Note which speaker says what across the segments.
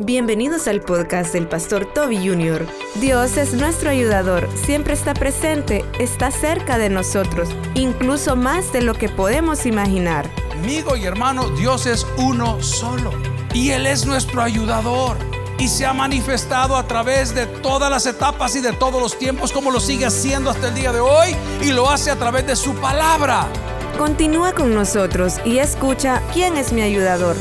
Speaker 1: Bienvenidos al podcast del pastor Toby Jr. Dios es nuestro ayudador, siempre está presente, está cerca de nosotros, incluso más de lo que podemos imaginar.
Speaker 2: Amigo y hermano, Dios es uno solo y Él es nuestro ayudador y se ha manifestado a través de todas las etapas y de todos los tiempos como lo sigue haciendo hasta el día de hoy y lo hace a través de su palabra.
Speaker 1: Continúa con nosotros y escucha quién es mi ayudador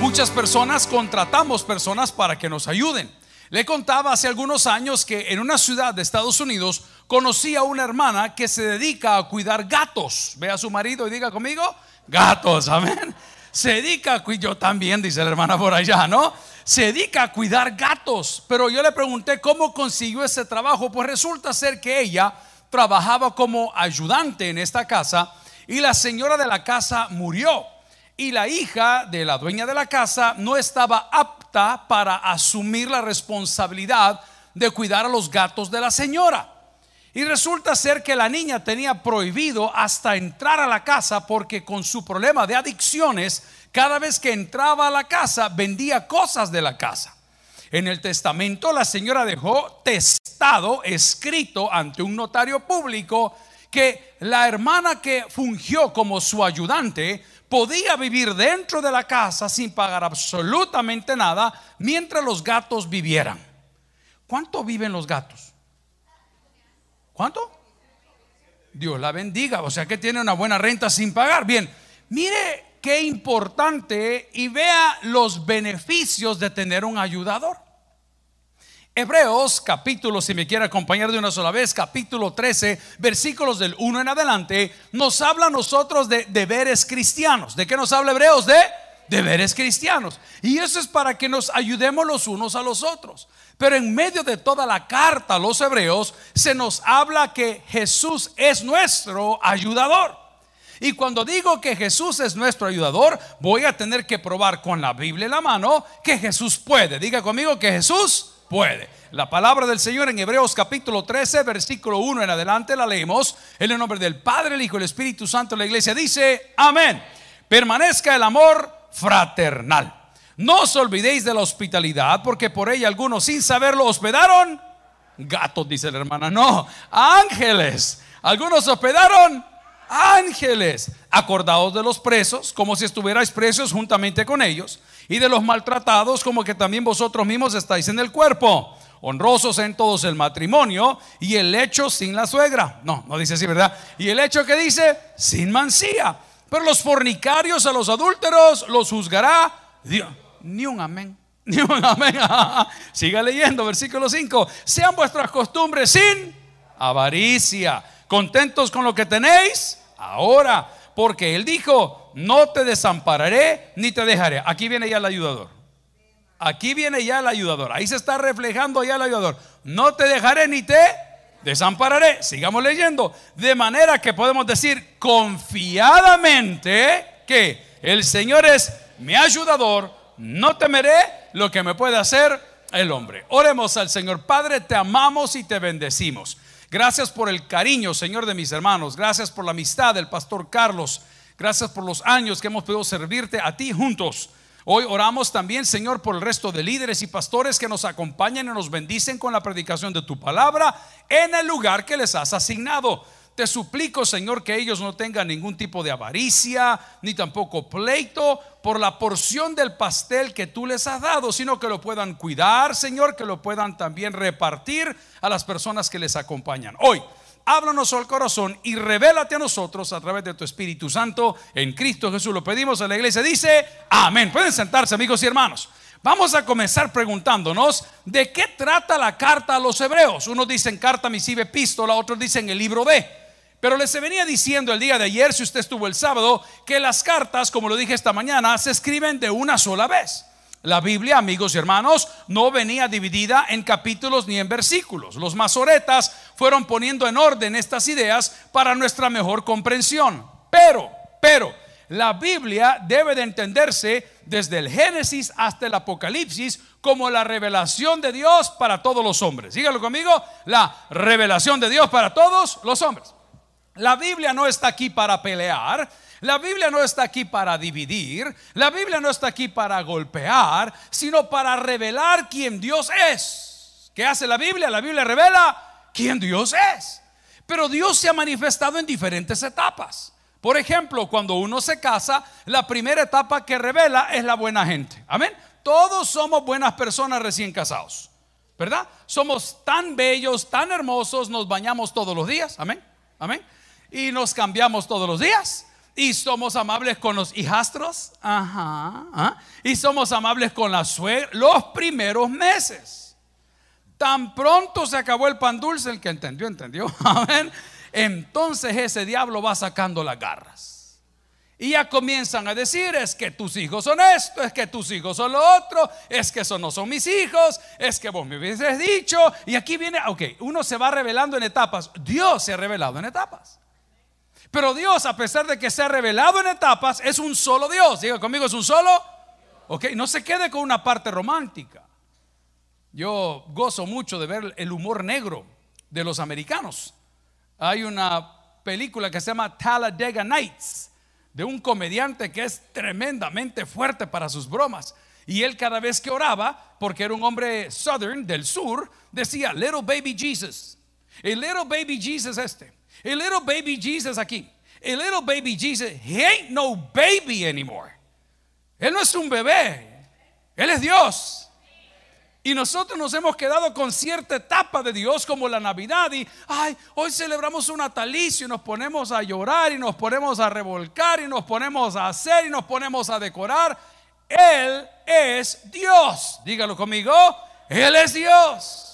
Speaker 2: Muchas personas contratamos personas para que nos ayuden. Le contaba hace algunos años que en una ciudad de Estados Unidos conocí a una hermana que se dedica a cuidar gatos. Ve a su marido y diga conmigo, gatos, amén. Se dedica a cuidar, yo también, dice la hermana por allá, ¿no? Se dedica a cuidar gatos. Pero yo le pregunté cómo consiguió ese trabajo. Pues resulta ser que ella trabajaba como ayudante en esta casa y la señora de la casa murió y la hija de la dueña de la casa no estaba apta para asumir la responsabilidad de cuidar a los gatos de la señora. Y resulta ser que la niña tenía prohibido hasta entrar a la casa porque con su problema de adicciones, cada vez que entraba a la casa vendía cosas de la casa. En el testamento la señora dejó testado, escrito ante un notario público, que la hermana que fungió como su ayudante podía vivir dentro de la casa sin pagar absolutamente nada mientras los gatos vivieran. ¿Cuánto viven los gatos? ¿Cuánto? Dios la bendiga, o sea que tiene una buena renta sin pagar. Bien, mire qué importante y vea los beneficios de tener un ayudador. Hebreos capítulo, si me quiere acompañar de una sola vez, capítulo 13, versículos del 1 en adelante, nos habla a nosotros de deberes cristianos. ¿De qué nos habla Hebreos? De deberes cristianos. Y eso es para que nos ayudemos los unos a los otros. Pero en medio de toda la carta a los hebreos se nos habla que Jesús es nuestro ayudador. Y cuando digo que Jesús es nuestro ayudador, voy a tener que probar con la Biblia en la mano que Jesús puede. Diga conmigo que Jesús puede. La palabra del Señor en Hebreos capítulo 13, versículo 1 en adelante la leemos. En el nombre del Padre, el Hijo y el Espíritu Santo, la iglesia dice, amén. Permanezca el amor fraternal. No os olvidéis de la hospitalidad, porque por ella algunos sin saberlo hospedaron gatos, dice la hermana. No, ángeles. Algunos hospedaron ángeles. Acordaos de los presos, como si estuvierais presos juntamente con ellos y de los maltratados como que también vosotros mismos estáis en el cuerpo. Honrosos en todos el matrimonio y el hecho sin la suegra. No, no dice así, ¿verdad? Y el hecho que dice sin mancía. Pero los fornicarios a los adúlteros los juzgará Dios. Ni un amén. Ni un amén. Siga leyendo, versículo 5. Sean vuestras costumbres sin avaricia. Contentos con lo que tenéis ahora. Porque Él dijo, no te desampararé ni te dejaré. Aquí viene ya el ayudador. Aquí viene ya el ayudador. Ahí se está reflejando ya el ayudador. No te dejaré ni te desampararé. Sigamos leyendo. De manera que podemos decir confiadamente que el Señor es mi ayudador. No temeré lo que me puede hacer el hombre. Oremos al Señor. Padre, te amamos y te bendecimos. Gracias por el cariño, Señor, de mis hermanos. Gracias por la amistad del pastor Carlos. Gracias por los años que hemos podido servirte a ti juntos. Hoy oramos también, Señor, por el resto de líderes y pastores que nos acompañan y nos bendicen con la predicación de tu palabra en el lugar que les has asignado. Te suplico, Señor, que ellos no tengan ningún tipo de avaricia, ni tampoco pleito por la porción del pastel que tú les has dado, sino que lo puedan cuidar, Señor, que lo puedan también repartir a las personas que les acompañan. Hoy háblanos al corazón y revélate a nosotros a través de tu Espíritu Santo. En Cristo Jesús lo pedimos a la iglesia. Dice, amén. Pueden sentarse amigos y hermanos. Vamos a comenzar preguntándonos de qué trata la carta a los hebreos. Unos dicen carta misiva epístola, otros dicen el libro de. Pero les venía diciendo el día de ayer, si usted estuvo el sábado, que las cartas, como lo dije esta mañana, se escriben de una sola vez. La Biblia, amigos y hermanos, no venía dividida en capítulos ni en versículos. Los masoretas fueron poniendo en orden estas ideas para nuestra mejor comprensión. Pero, pero, la Biblia debe de entenderse desde el Génesis hasta el Apocalipsis como la revelación de Dios para todos los hombres. Sígalo conmigo, la revelación de Dios para todos los hombres. La Biblia no está aquí para pelear, La Biblia no está aquí para dividir, la Biblia no está aquí para golpear, sino para revelar quién Dios es. ¿Qué hace la Biblia? La Biblia revela quién Dios es. Pero Dios se ha manifestado en diferentes etapas. Por ejemplo, cuando uno se casa, la primera etapa que revela es la buena gente. Amén. Todos somos buenas personas recién casados. ¿Verdad? Somos tan bellos, tan hermosos, nos bañamos todos los días. Amén. Amén. Y nos cambiamos todos los días. Y somos amables con los hijastros. Ajá. ¿ah? Y somos amables con la suegra los primeros meses. Tan pronto se acabó el pan dulce, el que entendió, entendió. Amén. Entonces ese diablo va sacando las garras. Y ya comienzan a decir, es que tus hijos son esto, es que tus hijos son lo otro, es que esos no son mis hijos, es que vos me hubieses dicho. Y aquí viene, ok, uno se va revelando en etapas. Dios se ha revelado en etapas. Pero Dios, a pesar de que se ha revelado en etapas, es un solo Dios. Diga conmigo, es un solo. Ok, no se quede con una parte romántica. Yo gozo mucho de ver el humor negro de los americanos. Hay una película que se llama Talladega Nights de un comediante que es tremendamente fuerte para sus bromas. Y él cada vez que oraba, porque era un hombre southern del sur, decía, little baby Jesus. El little baby Jesus este. El little baby Jesus aquí. El little baby Jesus, he ain't no baby anymore. Él no es un bebé. Él es Dios. Y nosotros nos hemos quedado con cierta etapa de Dios como la Navidad y, ay, hoy celebramos un natalicio y nos ponemos a llorar y nos ponemos a revolcar y nos ponemos a hacer y nos ponemos a decorar. Él es Dios. Dígalo conmigo, Él es Dios.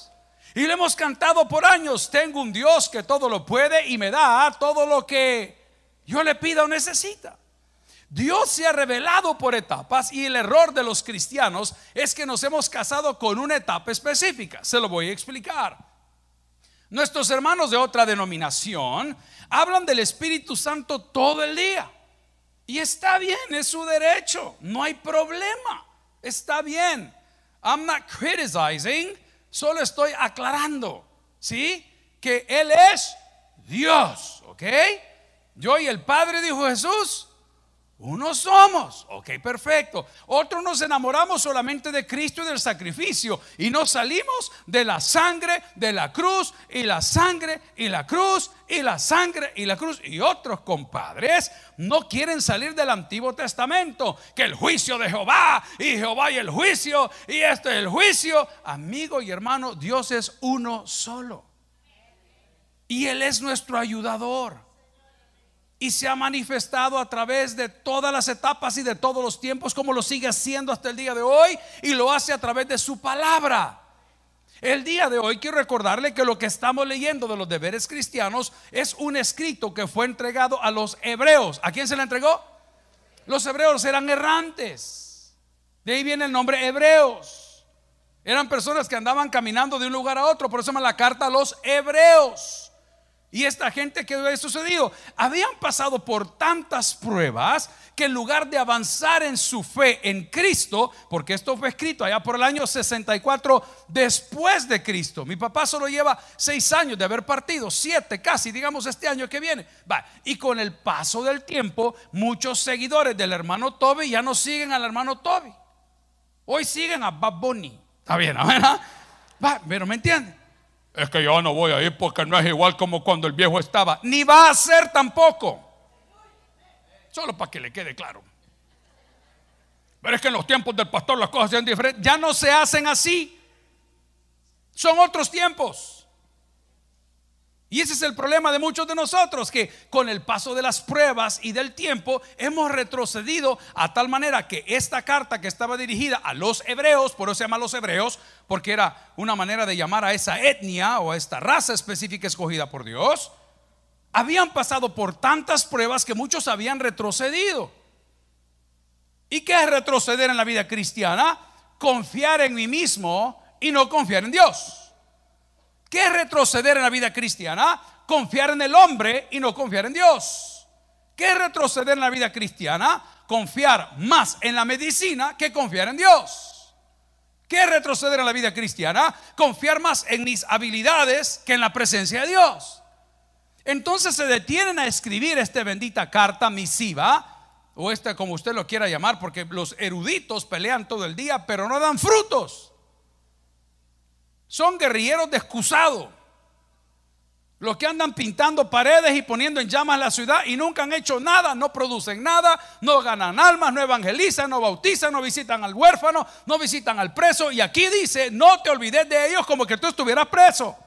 Speaker 2: Y le hemos cantado por años, tengo un Dios que todo lo puede y me da todo lo que yo le pido o necesita. Dios se ha revelado por etapas y el error de los cristianos es que nos hemos casado con una etapa específica. Se lo voy a explicar. Nuestros hermanos de otra denominación hablan del Espíritu Santo todo el día. Y está bien, es su derecho, no hay problema. Está bien. I'm not criticizing, Solo estoy aclarando, ¿sí? Que Él es Dios, ¿ok? Yo y el Padre, dijo Jesús, uno somos, ok, perfecto. Otros nos enamoramos solamente de Cristo y del sacrificio y nos salimos de la sangre de la cruz y la sangre y la cruz y la sangre y la cruz. Y otros compadres no quieren salir del Antiguo Testamento, que el juicio de Jehová y Jehová y el juicio y este es el juicio. Amigo y hermano, Dios es uno solo. Y Él es nuestro ayudador y se ha manifestado a través de todas las etapas y de todos los tiempos, como lo sigue haciendo hasta el día de hoy, y lo hace a través de su palabra. El día de hoy quiero recordarle que lo que estamos leyendo de los deberes cristianos es un escrito que fue entregado a los hebreos. ¿A quién se le entregó? Los hebreos eran errantes. De ahí viene el nombre hebreos. Eran personas que andaban caminando de un lugar a otro, por eso se llama la carta a los hebreos. Y esta gente que había sucedido, habían pasado por tantas pruebas que en lugar de avanzar en su fe en Cristo, porque esto fue escrito allá por el año 64 después de Cristo. Mi papá solo lleva seis años de haber partido, siete casi, digamos este año que viene. Va, y con el paso del tiempo, muchos seguidores del hermano Toby ya no siguen al hermano Toby. Hoy siguen a Bad. Está bien, ¿verdad? Va, pero ¿me entienden? Es que yo no voy a ir porque no es igual como cuando el viejo estaba. Ni va a ser tampoco. Solo para que le quede claro. Pero es que en los tiempos del pastor las cosas son diferentes. Ya no se hacen así. Son otros tiempos. Y ese es el problema de muchos de nosotros, que con el paso de las pruebas y del tiempo hemos retrocedido a tal manera que esta carta que estaba dirigida a los hebreos, por eso se llama los hebreos, porque era una manera de llamar a esa etnia o a esta raza específica escogida por Dios, habían pasado por tantas pruebas que muchos habían retrocedido. ¿Y qué es retroceder en la vida cristiana? Confiar en mí mismo y no confiar en Dios. ¿Qué retroceder en la vida cristiana? Confiar en el hombre y no confiar en Dios. ¿Qué retroceder en la vida cristiana? Confiar más en la medicina que confiar en Dios. ¿Qué retroceder en la vida cristiana? Confiar más en mis habilidades que en la presencia de Dios. Entonces se detienen a escribir esta bendita carta misiva, o esta como usted lo quiera llamar, porque los eruditos pelean todo el día, pero no dan frutos. Son guerrilleros de excusado. Los que andan pintando paredes y poniendo en llamas la ciudad y nunca han hecho nada, no producen nada, no ganan almas, no evangelizan, no bautizan, no visitan al huérfano, no visitan al preso. Y aquí dice, no te olvides de ellos como que tú estuvieras preso.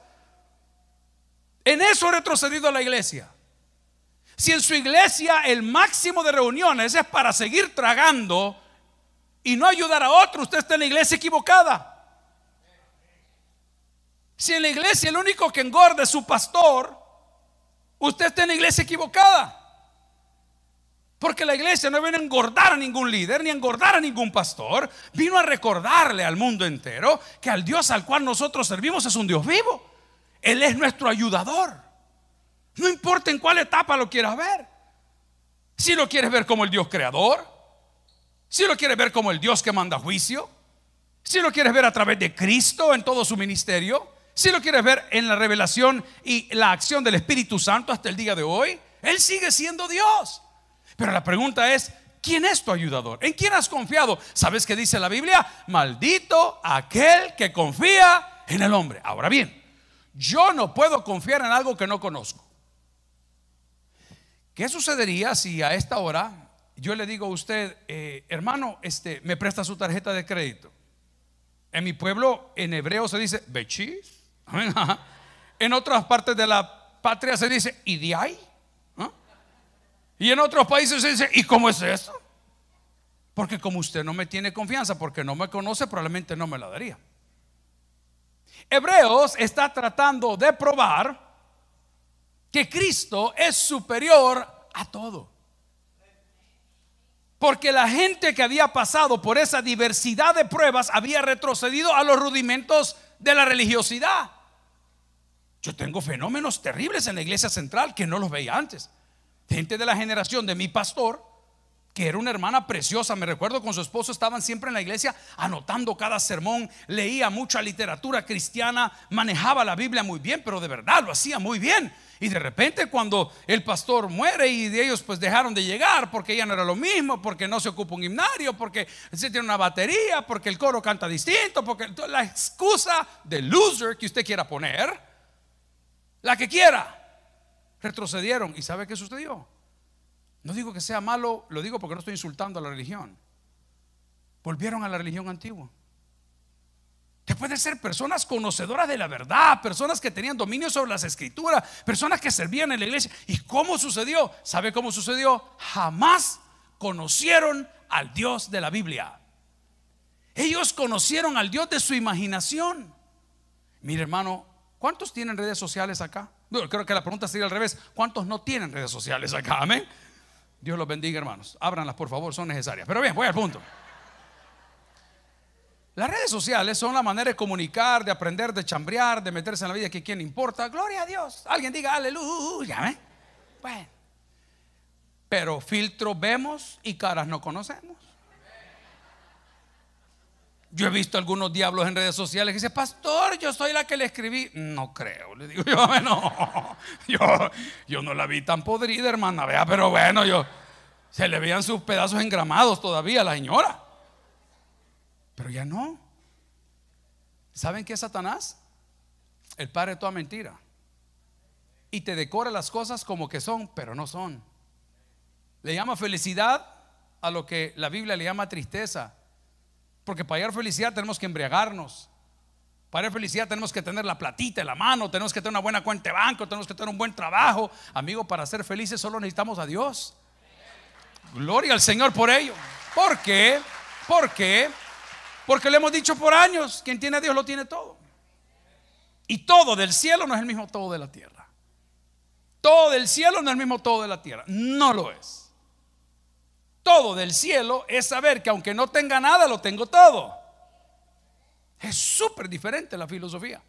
Speaker 2: En eso ha retrocedido la iglesia. Si en su iglesia el máximo de reuniones es para seguir tragando y no ayudar a otro, usted está en la iglesia equivocada. Si en la iglesia el único que engorda es su pastor, usted está en la iglesia equivocada. Porque la iglesia no viene a engordar a ningún líder ni a engordar a ningún pastor. Vino a recordarle al mundo entero que al Dios al cual nosotros servimos es un Dios vivo. Él es nuestro ayudador. No importa en cuál etapa lo quieras ver. Si lo quieres ver como el Dios creador, si lo quieres ver como el Dios que manda juicio, si lo quieres ver a través de Cristo en todo su ministerio, si lo quieres ver en la revelación y la acción del Espíritu Santo hasta el día de hoy, Él sigue siendo Dios. Pero la pregunta es, ¿quién es tu ayudador? ¿En quién has confiado? ¿Sabes qué dice la Biblia? Maldito aquel que confía en el hombre. Ahora bien, yo no puedo confiar en algo que no conozco. ¿Qué sucedería si a esta hora yo le digo a usted, eh, hermano, este, me presta su tarjeta de crédito? En mi pueblo, en hebreo se dice, bechis. En otras partes de la patria se dice, ¿y de ahí? ¿Ah? Y en otros países se dice, ¿y cómo es eso? Porque como usted no me tiene confianza, porque no me conoce, probablemente no me la daría. Hebreos está tratando de probar que Cristo es superior a todo. Porque la gente que había pasado por esa diversidad de pruebas había retrocedido a los rudimentos de la religiosidad. Yo tengo fenómenos terribles en la iglesia central que no los veía antes. Gente de la generación de mi pastor, que era una hermana preciosa, me recuerdo con su esposo, estaban siempre en la iglesia anotando cada sermón, leía mucha literatura cristiana, manejaba la Biblia muy bien, pero de verdad lo hacía muy bien. Y de repente cuando el pastor muere y de ellos pues dejaron de llegar porque ya no era lo mismo, porque no se ocupa un himnario, porque se tiene una batería, porque el coro canta distinto, porque la excusa de loser que usted quiera poner la que quiera. Retrocedieron. ¿Y sabe qué sucedió? No digo que sea malo, lo digo porque no estoy insultando a la religión. Volvieron a la religión antigua. Que pueden ser personas conocedoras de la verdad, personas que tenían dominio sobre las escrituras, personas que servían en la iglesia. ¿Y cómo sucedió? ¿Sabe cómo sucedió? Jamás conocieron al Dios de la Biblia. Ellos conocieron al Dios de su imaginación. Mire hermano, ¿Cuántos tienen redes sociales acá? creo que la pregunta sería al revés. ¿Cuántos no tienen redes sociales acá? Amén. Dios los bendiga, hermanos. Ábranlas, por favor, son necesarias. Pero bien, voy al punto. Las redes sociales son la manera de comunicar, de aprender, de chambrear, de meterse en la vida que quien importa. Gloria a Dios. Alguien diga aleluya. Bueno. Pero filtro vemos y caras no conocemos. Yo he visto algunos diablos en redes sociales que dicen, pastor, yo soy la que le escribí. No creo, le digo yo, yo, yo no la vi tan podrida, hermana, vea, pero bueno, yo, se le veían sus pedazos engramados todavía a la señora. Pero ya no. ¿Saben qué es Satanás? El padre de toda mentira. Y te decora las cosas como que son, pero no son. Le llama felicidad a lo que la Biblia le llama tristeza. Porque para hallar felicidad tenemos que embriagarnos. Para hallar felicidad tenemos que tener la platita en la mano, tenemos que tener una buena cuenta de banco, tenemos que tener un buen trabajo. Amigo, para ser felices solo necesitamos a Dios. Gloria al Señor por ello. ¿Por qué? ¿Por qué? Porque le hemos dicho por años, quien tiene a Dios lo tiene todo. Y todo del cielo no es el mismo todo de la tierra. Todo del cielo no es el mismo todo de la tierra. No lo es todo del cielo es saber que aunque no tenga nada, lo tengo todo. Es súper diferente la filosofía.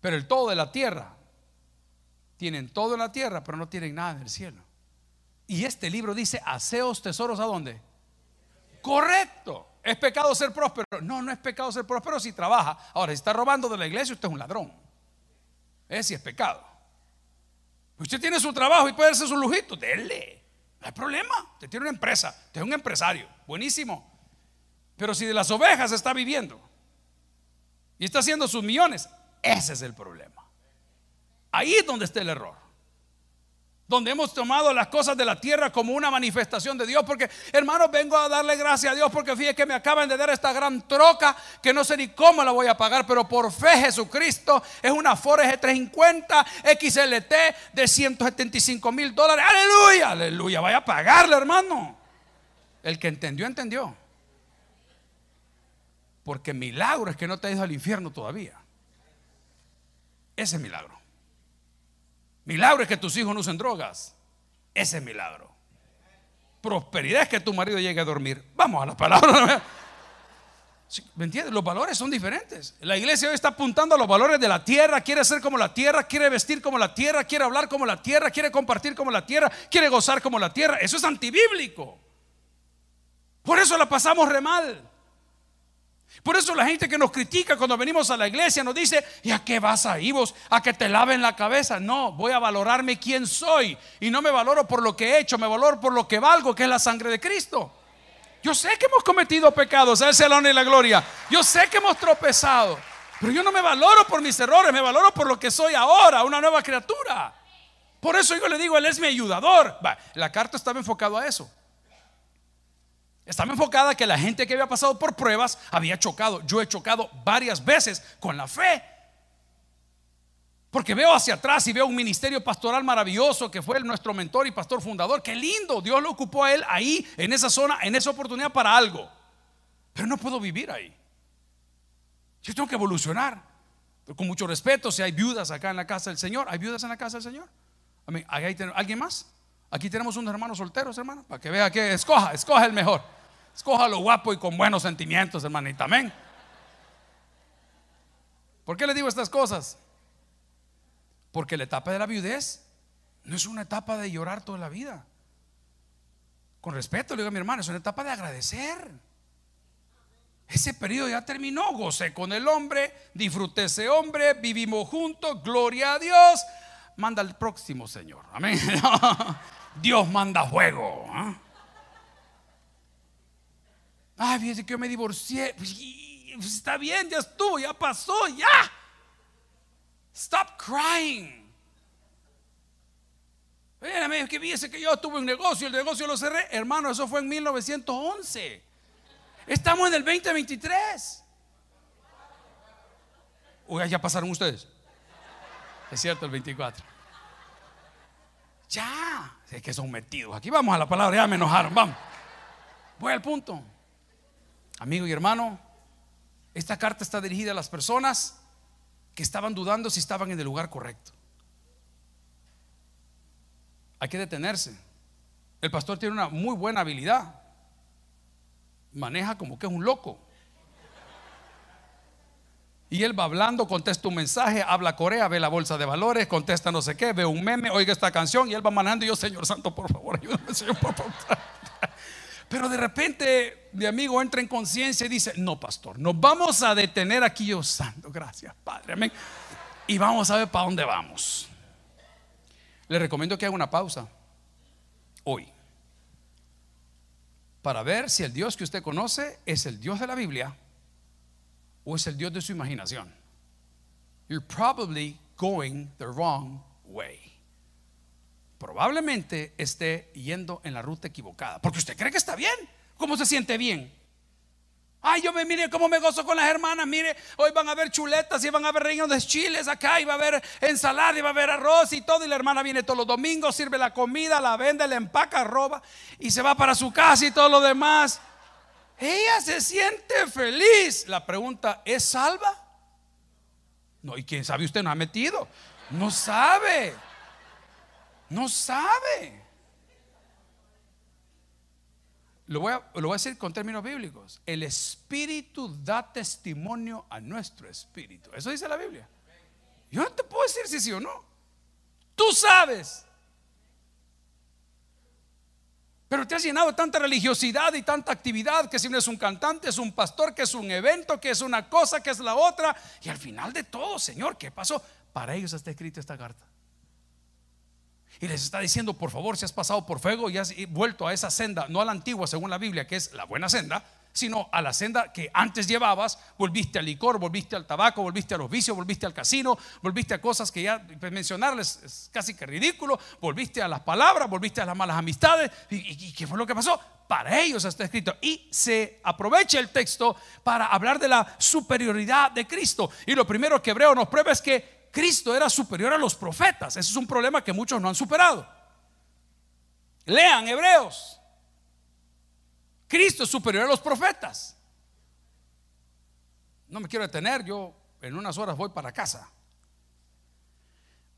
Speaker 2: Pero el todo de la tierra, tienen todo en la tierra, pero no tienen nada en el cielo. Y este libro dice, haceos tesoros a dónde? Correcto. ¿Es pecado ser próspero? No, no es pecado ser próspero si trabaja. Ahora, si está robando de la iglesia, usted es un ladrón. Es si es pecado. Usted tiene su trabajo y puede hacer su lujito, dele. Hay problema. Usted tiene una empresa, usted es un empresario, buenísimo. Pero si de las ovejas está viviendo y está haciendo sus millones, ese es el problema. Ahí es donde está el error donde hemos tomado las cosas de la tierra como una manifestación de Dios. Porque, hermanos, vengo a darle gracias a Dios porque fíjate que me acaban de dar esta gran troca que no sé ni cómo la voy a pagar, pero por fe Jesucristo es una Ford G350 XLT de 175 mil dólares. Aleluya, aleluya, vaya a pagarle, hermano. El que entendió, entendió. Porque milagro es que no te ha ido al infierno todavía. Ese milagro. Milagro es que tus hijos no usen drogas. Ese es milagro. Prosperidad es que tu marido llegue a dormir. Vamos a la palabra. ¿Me entiendes? Los valores son diferentes. La iglesia hoy está apuntando a los valores de la tierra. Quiere ser como la tierra, quiere vestir como la tierra, quiere hablar como la tierra, quiere compartir como la tierra, quiere gozar como la tierra. Eso es antibíblico. Por eso la pasamos re mal. Por eso la gente que nos critica cuando venimos a la iglesia nos dice, ¿y a qué vas ahí vos? ¿A que te laven la cabeza? No, voy a valorarme quién soy. Y no me valoro por lo que he hecho, me valoro por lo que valgo, que es la sangre de Cristo. Yo sé que hemos cometido pecados, a la honra y la gloria. Yo sé que hemos tropezado. Pero yo no me valoro por mis errores, me valoro por lo que soy ahora, una nueva criatura. Por eso yo le digo, Él es mi ayudador. la carta estaba enfocada a eso. Estaba enfocada que la gente que había pasado por pruebas había chocado. Yo he chocado varias veces con la fe. Porque veo hacia atrás y veo un ministerio pastoral maravilloso que fue nuestro mentor y pastor fundador. Qué lindo. Dios lo ocupó a él ahí, en esa zona, en esa oportunidad para algo. Pero no puedo vivir ahí. Yo tengo que evolucionar. con mucho respeto, si hay viudas acá en la casa del Señor, ¿hay viudas en la casa del Señor? ¿Alguien más? Aquí tenemos unos hermanos solteros, hermano, para que vea que escoja, escoja el mejor. Escoja lo guapo y con buenos sentimientos, hermanita. Amén. ¿Por qué le digo estas cosas? Porque la etapa de la viudez no es una etapa de llorar toda la vida. Con respeto le digo a mi hermano, es una etapa de agradecer. Ese periodo ya terminó, gocé con el hombre, disfruté ese hombre, vivimos juntos, gloria a Dios. Manda al próximo, Señor. Amén. Dios manda fuego. ¿ah? Ay, fíjese que yo me divorcié. Pues, pues, está bien, ya estuvo, ya pasó, ya. Stop crying. Mírame, que fíjese que yo tuve un negocio, el negocio lo cerré. Hermano, eso fue en 1911. Estamos en el 2023. Oiga, ya pasaron ustedes. Es cierto, el 24. Ya, es que son metidos. Aquí vamos a la palabra, ya me enojaron, vamos. Voy al punto. Amigo y hermano, esta carta está dirigida a las personas que estaban dudando si estaban en el lugar correcto. Hay que detenerse. El pastor tiene una muy buena habilidad. Maneja como que es un loco. Y él va hablando, contesta un mensaje, habla Corea, ve la bolsa de valores, contesta no sé qué, ve un meme, oiga esta canción y él va manejando y yo, Señor Santo, por favor, ayúdame, Señor, por favor. Pero de repente mi amigo entra en conciencia y dice, no, pastor, nos vamos a detener aquí, yo santo, gracias, Padre, amén. Y vamos a ver para dónde vamos. Le recomiendo que haga una pausa hoy para ver si el Dios que usted conoce es el Dios de la Biblia o es el Dios de su imaginación. You're probably going the wrong way probablemente esté yendo en la ruta equivocada. Porque usted cree que está bien. ¿Cómo se siente bien? Ay, yo me mire cómo me gozo con las hermanas. Mire, hoy van a haber chuletas y van a haber rellenos de chiles acá. Y va a haber ensalada y va a haber arroz y todo. Y la hermana viene todos los domingos, sirve la comida, la vende, la empaca, roba y se va para su casa y todo lo demás. Ella se siente feliz. La pregunta, ¿es salva? No, y quién sabe, usted no ha metido. No sabe. No sabe. Lo voy, a, lo voy, a, decir con términos bíblicos. El espíritu da testimonio a nuestro espíritu. Eso dice la Biblia. Yo no te puedo decir si sí o no. Tú sabes. Pero te has llenado de tanta religiosidad y tanta actividad que si no es un cantante, es un pastor, que es un evento, que es una cosa, que es la otra. Y al final de todo, Señor, ¿qué pasó? Para ellos está escrita esta carta. Y les está diciendo, por favor, si has pasado por fuego y has vuelto a esa senda, no a la antigua según la Biblia, que es la buena senda, sino a la senda que antes llevabas, volviste al licor, volviste al tabaco, volviste a los vicios, volviste al casino, volviste a cosas que ya pues, mencionarles es casi que ridículo, volviste a las palabras, volviste a las malas amistades. ¿Y, qué fue lo que pasó? Para ellos está escrito. Y se aprovecha el texto para hablar de la superioridad de Cristo. Y lo primero que Hebreo nos prueba es que Cristo era superior a los profetas. Ese es un problema que muchos no han superado. Lean Hebreos. Cristo es superior a los profetas. No me quiero detener, yo en unas horas voy para casa.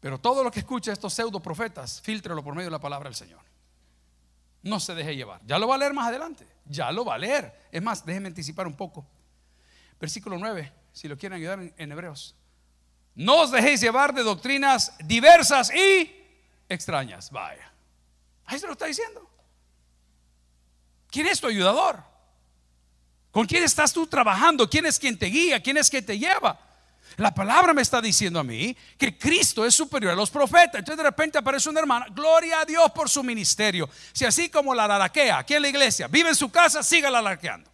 Speaker 2: Pero todo lo que escucha estos pseudo profetas, filtrelo por medio de la palabra del Señor. No se deje llevar. Ya lo va a leer más adelante. Ya lo va a leer. Es más, déjenme anticipar un poco. Versículo 9, si lo quieren ayudar en, Hebreos. No os dejéis llevar de doctrinas diversas y extrañas. Vaya. Ahí se lo está diciendo. ¿Quién es tu ayudador? ¿Con quién estás tú trabajando? ¿Quién es quien te guía? ¿Quién es quien te lleva? La palabra me está diciendo a mí que Cristo es superior a los profetas. Entonces de repente aparece una hermana, gloria a Dios por su ministerio. Si así como la laraquea aquí en la iglesia, vive en su casa, siga la laraqueando.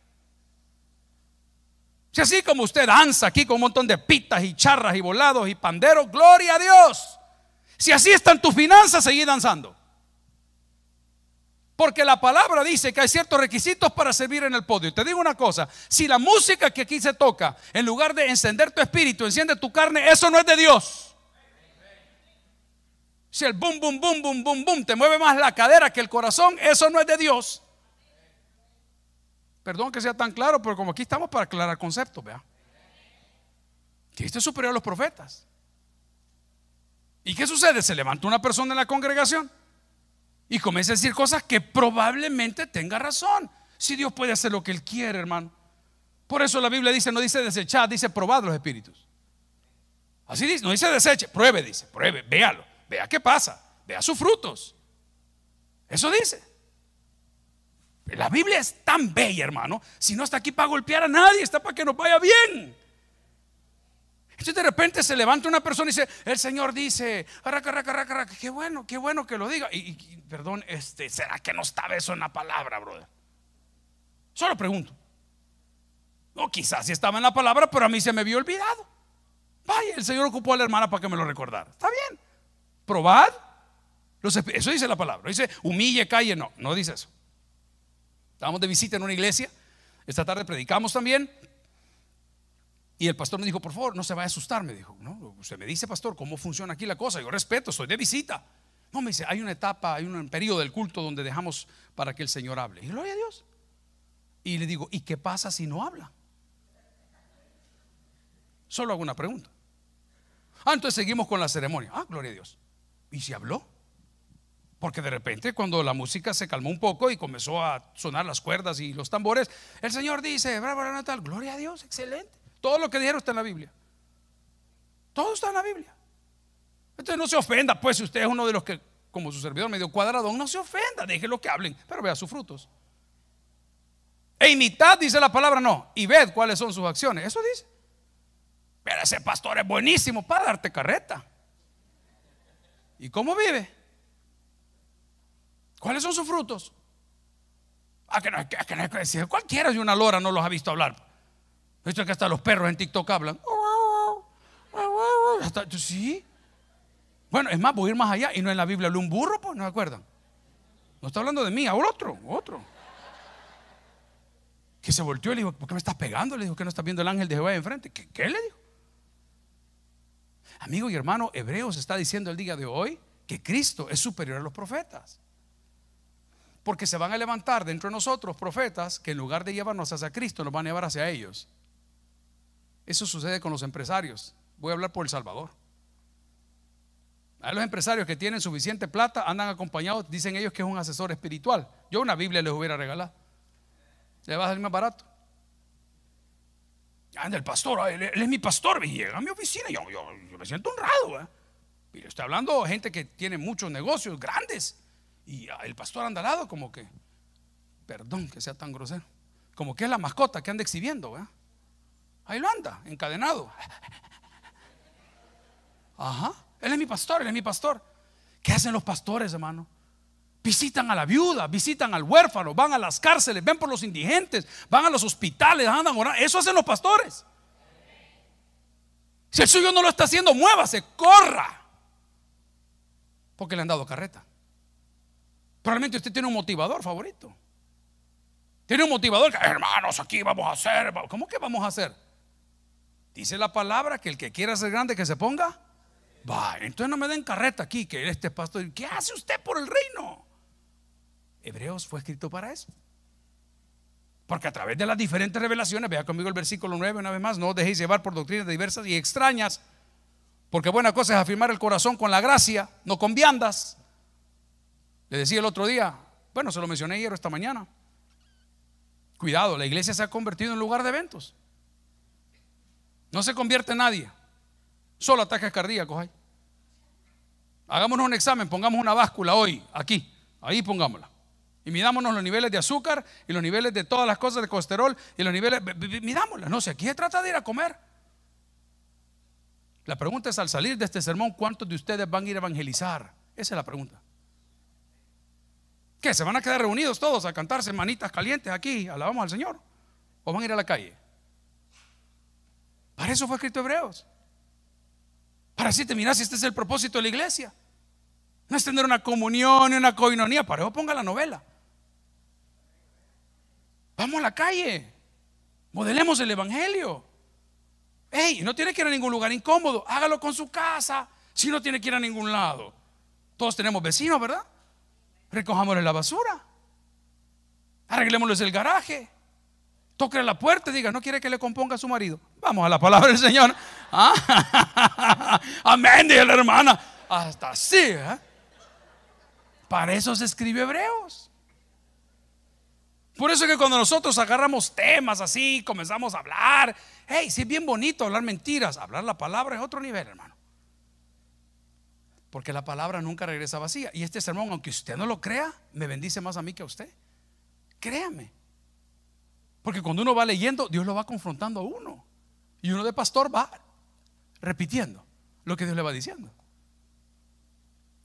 Speaker 2: Si así como usted danza aquí con un montón de pitas y charras y volados y panderos, gloria a Dios. Si así están tus finanzas, seguí danzando. Porque la palabra dice que hay ciertos requisitos para servir en el podio. Te digo una cosa, si la música que aquí se toca, en lugar de encender tu espíritu, enciende tu carne, eso no es de Dios. Si el boom, boom, boom, boom, boom, boom te mueve más la cadera que el corazón, eso no es de Dios. Perdón que sea tan claro, pero como aquí estamos para aclarar conceptos, vea. Cristo es superior a los profetas. ¿Y qué sucede? Se levanta una persona en la congregación y comienza a decir cosas que probablemente tenga razón. Si Dios puede hacer lo que Él quiere, hermano. Por eso la Biblia dice, no dice desechar, dice probad los espíritus. Así dice, no dice deseche, pruebe, dice, pruebe, véalo, vea qué pasa, vea sus frutos. Eso dice. La Biblia es tan bella, hermano. Si no está aquí para golpear a nadie, está para que nos vaya bien. Entonces de repente se levanta una persona y dice, el Señor dice, qué bueno, qué bueno que lo diga. Y, perdón, este, ¿será que no estaba eso en la palabra, brother? Solo pregunto. No, quizás si estaba en la palabra, pero a mí se me vio olvidado. Vaya, el Señor ocupó a la hermana para que me lo recordara. Está bien. Probad. eso dice la palabra. Dice, humille, calle. No, no dice eso. Estábamos de visita en una iglesia. Esta tarde predicamos también. Y el pastor me dijo, por favor, no se vaya a asustar. Me dijo, no, usted me dice, pastor, ¿cómo funciona aquí la cosa? Yo respeto, soy de visita. No, me dice, hay una etapa, hay un periodo del culto donde dejamos para que el Señor hable. Y gloria a Dios. Y le digo, ¿y qué pasa si no habla? Solo hago una pregunta. Ah, entonces seguimos con la ceremonia. Ah, gloria a Dios. ¿Y si habló? Porque de repente cuando la música se calmó un poco y comenzó a sonar las cuerdas y los tambores, el Señor dice, bravo, Natal, gloria a Dios, excelente. Todo lo que dijeron está en la Biblia. Todo está en la Biblia. Entonces no se ofenda, pues si usted es uno de los que, como su servidor medio cuadrado, no se ofenda, déjelo que hablen, pero vea sus frutos. E imitad, dice la palabra, no, y ved cuáles son sus acciones. Eso dice. Pero ese pastor es buenísimo para darte carreta. ¿Y cómo vive? ¿Cuáles son sus frutos? A que no, a que no, decir, cualquiera de una lora no los ha visto hablar. Esto que hasta los perros en TikTok hablan. sí. Bueno, es más, voy a ir más allá. Y no en la Biblia un burro, pues, ¿no se acuerdan? No está hablando de mí, a otro, otro. Que se volteó y le dijo, ¿por qué me estás pegando? Le dijo, ¿que no estás viendo el ángel de Jehová enfrente? ¿Qué, ¿Qué le dijo? Amigo y hermano, Hebreos está diciendo el día de hoy que Cristo es superior a los profetas. Porque se van a levantar dentro de nosotros profetas que en lugar de llevarnos hacia Cristo, nos van a llevar hacia ellos. Eso sucede con los empresarios. Voy a hablar por El Salvador. A los empresarios que tienen suficiente plata andan acompañados, dicen ellos que es un asesor espiritual. Yo una Biblia les hubiera regalado. Le va a salir más barato. Anda el pastor, él, es mi pastor, llega a mi oficina, yo, yo, me siento honrado. Y estoy hablando de gente que tiene muchos negocios grandes. Y el pastor anda al lado como que, perdón que sea tan grosero, como que es la mascota que anda exhibiendo. ¿verdad? Ahí lo anda, encadenado. Ajá, él es mi pastor, él es mi pastor. ¿Qué hacen los pastores, hermano? Visitan a la viuda, visitan al huérfano, van a las cárceles, ven por los indigentes, van a los hospitales, andan orando. Eso hacen los pastores. Si el suyo no lo está haciendo, muévase, corra. Porque le han dado carreta. Probablemente usted tiene un motivador favorito. Tiene un motivador que, hermanos, aquí vamos a hacer. ¿Cómo que vamos a hacer? Dice la palabra que el que quiera ser grande que se ponga. Va, entonces no me den carreta aquí, que este pastor. ¿Qué hace usted por el reino? Hebreos fue escrito para eso. Porque a través de las diferentes revelaciones, vea conmigo el versículo 9 una vez más, no os dejéis llevar por doctrinas diversas y extrañas, porque buena cosa es afirmar el corazón con la gracia, no con viandas. Le decía el otro día, bueno, se lo mencioné ayer esta mañana. Cuidado, la iglesia se ha convertido en lugar de eventos. No se convierte nadie. Solo ataques cardíacos hay. Hagámonos un examen, pongamos una báscula hoy, aquí, ahí pongámosla. Y midámonos los niveles de azúcar y los niveles de todas las cosas de colesterol y los niveles, midámoslas. No sé, aquí se trata de ir a comer. La pregunta es al salir de este sermón, ¿cuántos de ustedes van a ir a evangelizar? Esa es la pregunta. ¿Qué? ¿Se van a quedar reunidos todos a cantarse manitas calientes aquí? Alabamos al Señor. ¿O van a ir a la calle? Para eso fue escrito Hebreos. Para así terminar si este es el propósito de la iglesia. No es tener una comunión y una coinonía. Para eso ponga la novela. Vamos a la calle. Modelemos el Evangelio. Ey, no tiene que ir a ningún lugar incómodo. Hágalo con su casa. Si no tiene que ir a ningún lado. Todos tenemos vecinos, ¿verdad? Recojámosle la basura. Arreglémosles el garaje. Toque la puerta y diga, no quiere que le componga a su marido. Vamos a la palabra del Señor. Ah, amén, dice la hermana. Hasta así. ¿eh? Para eso se escribe Hebreos. Por eso es que cuando nosotros agarramos temas así, comenzamos a hablar, hey, si es bien bonito hablar mentiras, hablar la palabra es otro nivel, hermano. Porque la palabra nunca regresa vacía. Y este sermón, aunque usted no lo crea, me bendice más a mí que a usted. Créame. Porque cuando uno va leyendo, Dios lo va confrontando a uno. Y uno de pastor va repitiendo lo que Dios le va diciendo.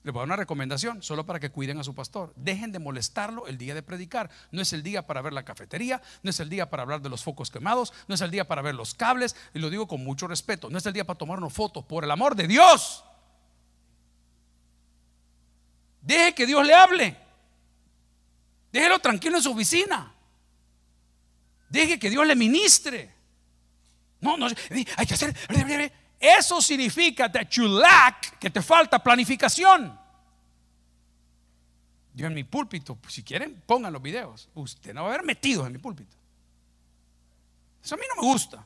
Speaker 2: Le voy a dar una recomendación, solo para que cuiden a su pastor. Dejen de molestarlo el día de predicar. No es el día para ver la cafetería, no es el día para hablar de los focos quemados, no es el día para ver los cables, y lo digo con mucho respeto, no es el día para tomarnos fotos, por el amor de Dios. Deje que Dios le hable. Déjelo tranquilo en su oficina. Deje que Dios le ministre. No, no, hay que hacer. Eso significa that you lack, que te falta planificación. Yo en mi púlpito, pues, si quieren, pongan los videos. Usted no va a haber metido en mi púlpito. Eso a mí no me gusta.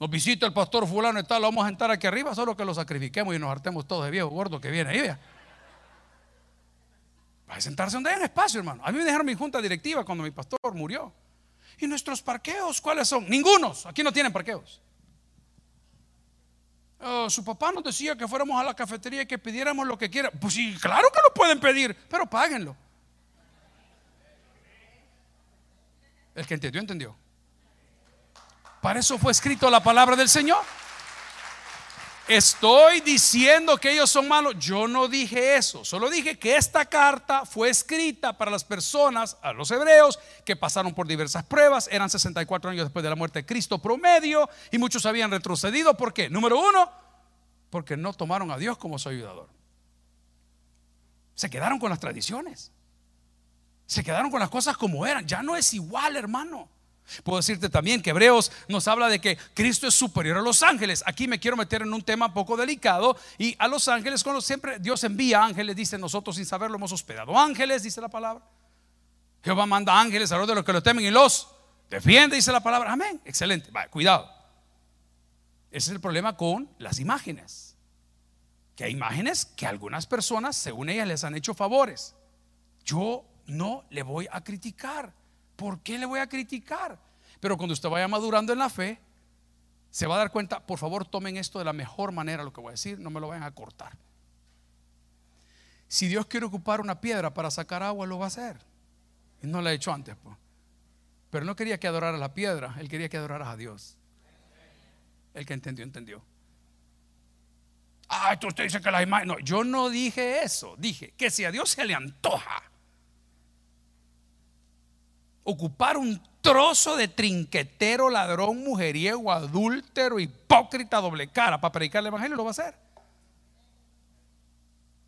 Speaker 2: Nos visita el pastor fulano y tal, lo vamos a sentar aquí arriba, solo que lo sacrifiquemos y nos hartemos todos de viejo gordo que viene ahí. Vea. Va a sentarse donde hay espacio, hermano. A mí me dejaron mi junta directiva cuando mi pastor murió. ¿Y nuestros parqueos cuáles son? Ningunos. Aquí no tienen parqueos. Oh, su papá nos decía que fuéramos a la cafetería y que pidiéramos lo que quiera. Pues sí, claro que lo pueden pedir, pero páguenlo. El que entendió, entendió. Para eso fue escrito la palabra del Señor. Estoy diciendo que ellos son malos. Yo no dije eso. Solo dije que esta carta fue escrita para las personas, a los hebreos, que pasaron por diversas pruebas. Eran 64 años después de la muerte de Cristo promedio. Y muchos habían retrocedido. ¿Por qué? Número uno, porque no tomaron a Dios como su ayudador. Se quedaron con las tradiciones. Se quedaron con las cosas como eran. Ya no es igual, hermano. Puedo decirte también que Hebreos nos habla de que Cristo es superior a los ángeles. Aquí me quiero meter en un tema un poco delicado. Y a los ángeles, cuando siempre Dios envía ángeles, dice nosotros sin saberlo hemos hospedado ángeles, dice la palabra. Jehová manda ángeles a los de los que lo temen y los defiende, dice la palabra. Amén. Excelente. cuidado. Ese es el problema con las imágenes. Que hay imágenes que algunas personas, según ellas, les han hecho favores. Yo no le voy a criticar. ¿Por qué le voy a criticar? Pero cuando usted vaya madurando en la fe, se va a dar cuenta, por favor tomen esto de la mejor manera, lo que voy a decir, no me lo vayan a cortar. Si Dios quiere ocupar una piedra para sacar agua, lo va a hacer. Y no lo ha hecho antes. Pues. Pero no quería que adorara la piedra, él quería que adoraras a Dios. El que entendió, entendió. Ah, esto usted dice que las imágenes. No, yo no dije eso. Dije que si a Dios se le antoja ocupar un trozo de trinquetero, ladrón, mujeriego, adúltero, hipócrita, doble cara para predicar el evangelio, lo va a hacer.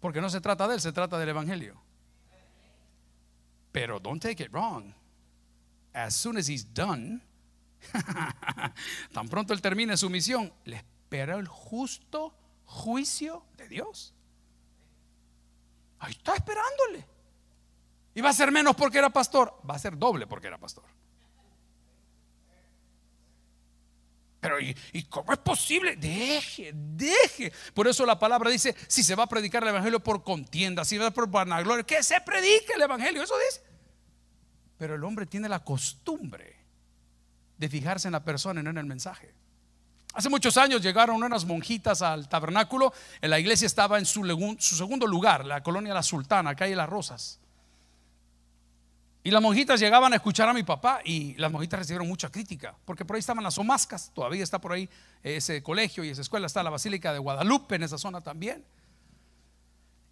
Speaker 2: Porque no se trata de él, se trata del evangelio. Pero don't take it wrong. As soon as he's done, tan pronto él termine su misión, le espera el justo juicio de Dios. Ahí está esperándole. Y va a ser menos porque era pastor, va a ser doble porque era pastor. Pero ¿y, cómo es posible? Deje, deje. Por eso la palabra dice, si se va a predicar el Evangelio por contienda, si va por vanagloria, que se predique el Evangelio, eso dice. Pero el hombre tiene la costumbre de fijarse en la persona y no en el mensaje. Hace muchos años llegaron unas monjitas al tabernáculo, en la iglesia estaba en su, su segundo lugar, la colonia La Sultana, calle Las Rosas. Y las monjitas llegaban a escuchar a mi papá y las monjitas recibieron mucha crítica, porque por ahí estaban las omascas, todavía está por ahí ese colegio y esa escuela, está la Basílica de Guadalupe en esa zona también.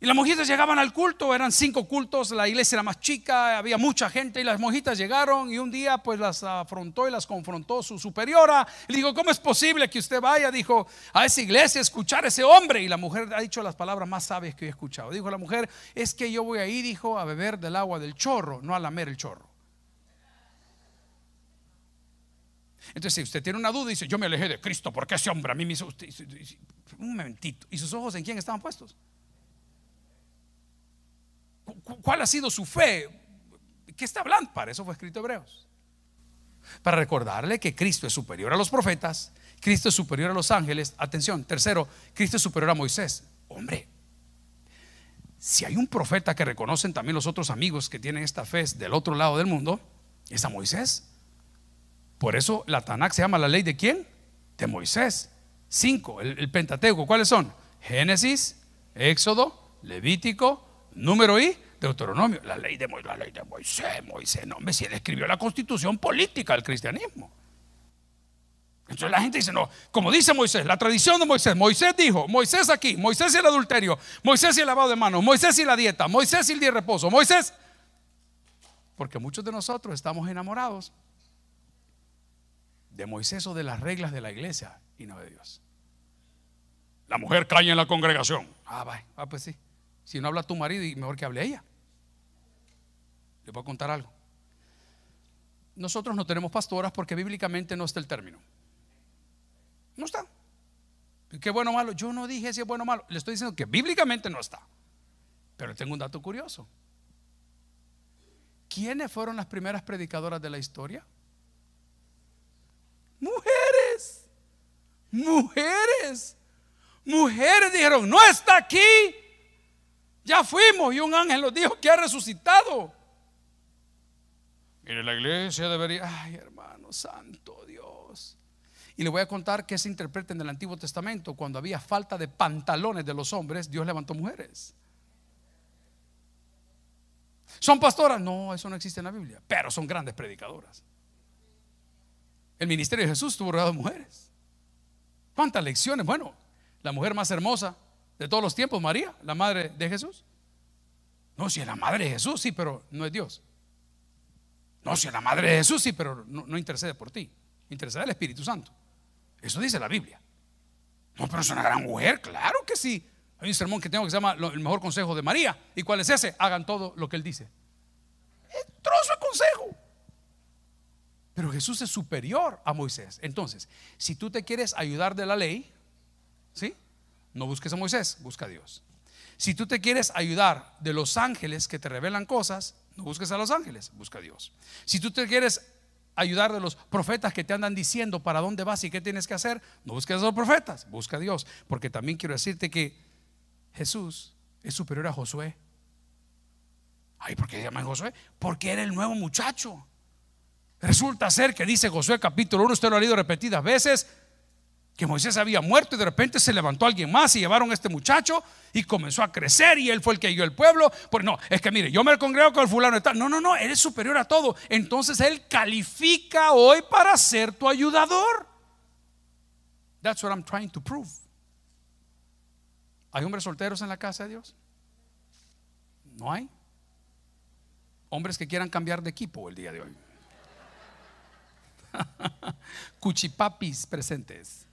Speaker 2: Y las monjitas llegaban al culto, eran cinco cultos, la iglesia era más chica, había mucha gente y las monjitas llegaron y un día pues las afrontó y las confrontó su superiora. Le dijo, ¿cómo es posible que usted vaya, dijo, a esa iglesia escuchar a ese hombre? Y la mujer ha dicho las palabras más sabias que he escuchado. Dijo la mujer, es que yo voy ahí, dijo, a beber del agua del chorro, no a lamer el chorro. Entonces, si usted tiene una duda, dice, yo me alejé de Cristo porque ese hombre a mí me hizo... Un momentito. ¿Y sus ojos en quién estaban puestos? ¿Cuál ha sido su fe? ¿Qué está hablando? Para eso fue escrito Hebreos. Para recordarle que Cristo es superior a los profetas, Cristo es superior a los ángeles. Atención, tercero, Cristo es superior a Moisés. Hombre, si hay un profeta que reconocen también los otros amigos que tienen esta fe del otro lado del mundo, es a Moisés. Por eso la Tanakh se llama la ley de quién? De Moisés. Cinco, el, el Pentateuco, ¿cuáles son? Génesis, Éxodo, Levítico, Número y Deuteronomio, la ley de, la ley de Moisés, Moisés, no, hombre, si él escribió la constitución política del cristianismo. Entonces la gente dice, no, como dice Moisés, la tradición de Moisés, Moisés dijo, Moisés aquí, Moisés y el adulterio, Moisés y el lavado de manos, Moisés y la dieta, Moisés y el día de reposo, Moisés. Porque muchos de nosotros estamos enamorados de Moisés o de las reglas de la iglesia y no de Dios. La mujer cae en la congregación. Ah, va, ah, pues sí. Si no habla tu marido, y mejor que hable ella. Le voy a contar algo. Nosotros no tenemos pastoras porque bíblicamente no está el término. No está. ¿Qué bueno o malo? Yo no dije si es bueno o malo. Le estoy diciendo que bíblicamente no está. Pero tengo un dato curioso. ¿Quiénes fueron las primeras predicadoras de la historia? Mujeres. Mujeres. Mujeres dijeron, no está aquí. Ya fuimos y un ángel nos dijo que ha resucitado. Mire, la iglesia debería, ay hermano, santo Dios. Y le voy a contar que se interpreta en el Antiguo Testamento. Cuando había falta de pantalones de los hombres, Dios levantó mujeres. ¿Son pastoras? No, eso no existe en la Biblia, pero son grandes predicadoras. El ministerio de Jesús tuvo rodeado de mujeres. ¿Cuántas lecciones? Bueno, la mujer más hermosa de todos los tiempos, María, la madre de Jesús. No, si es la madre de Jesús, sí, pero no es Dios. No, si es la madre de Jesús, sí, pero no, intercede por ti. Intercede el Espíritu Santo. Eso dice la Biblia. No, pero es una gran mujer, claro que sí. Hay un sermón que tengo que se llama El mejor consejo de María. ¿Y cuál es ese? Hagan todo lo que él dice. Es trozo de consejo. Pero Jesús es superior a Moisés. Entonces, si tú te quieres ayudar de la ley, ¿sí? No busques a Moisés, busca a Dios. Si tú te quieres ayudar de los ángeles que te revelan cosas, no busques a los ángeles, busca a Dios. Si tú te quieres ayudar de los profetas que te andan diciendo para dónde vas y qué tienes que hacer, no busques a los profetas, busca a Dios. Porque también quiero decirte que Jesús es superior a Josué. Ay, ¿por qué se llama Josué? Porque era el nuevo muchacho. Resulta ser que dice Josué capítulo 1, usted lo ha leído repetidas veces, que Moisés había muerto y de repente se levantó alguien más y llevaron a este muchacho y comenzó a crecer y él fue el que guió el pueblo. Pues no, es que mire, yo me congrego con el fulano y tal. No, no, no, él es superior a todo. Entonces él califica hoy para ser tu ayudador. That's what I'm trying to prove. ¿Hay hombres solteros en la casa de Dios? ¿No hay? Hombres que quieran cambiar de equipo el día de hoy. Cuchipapis presentes.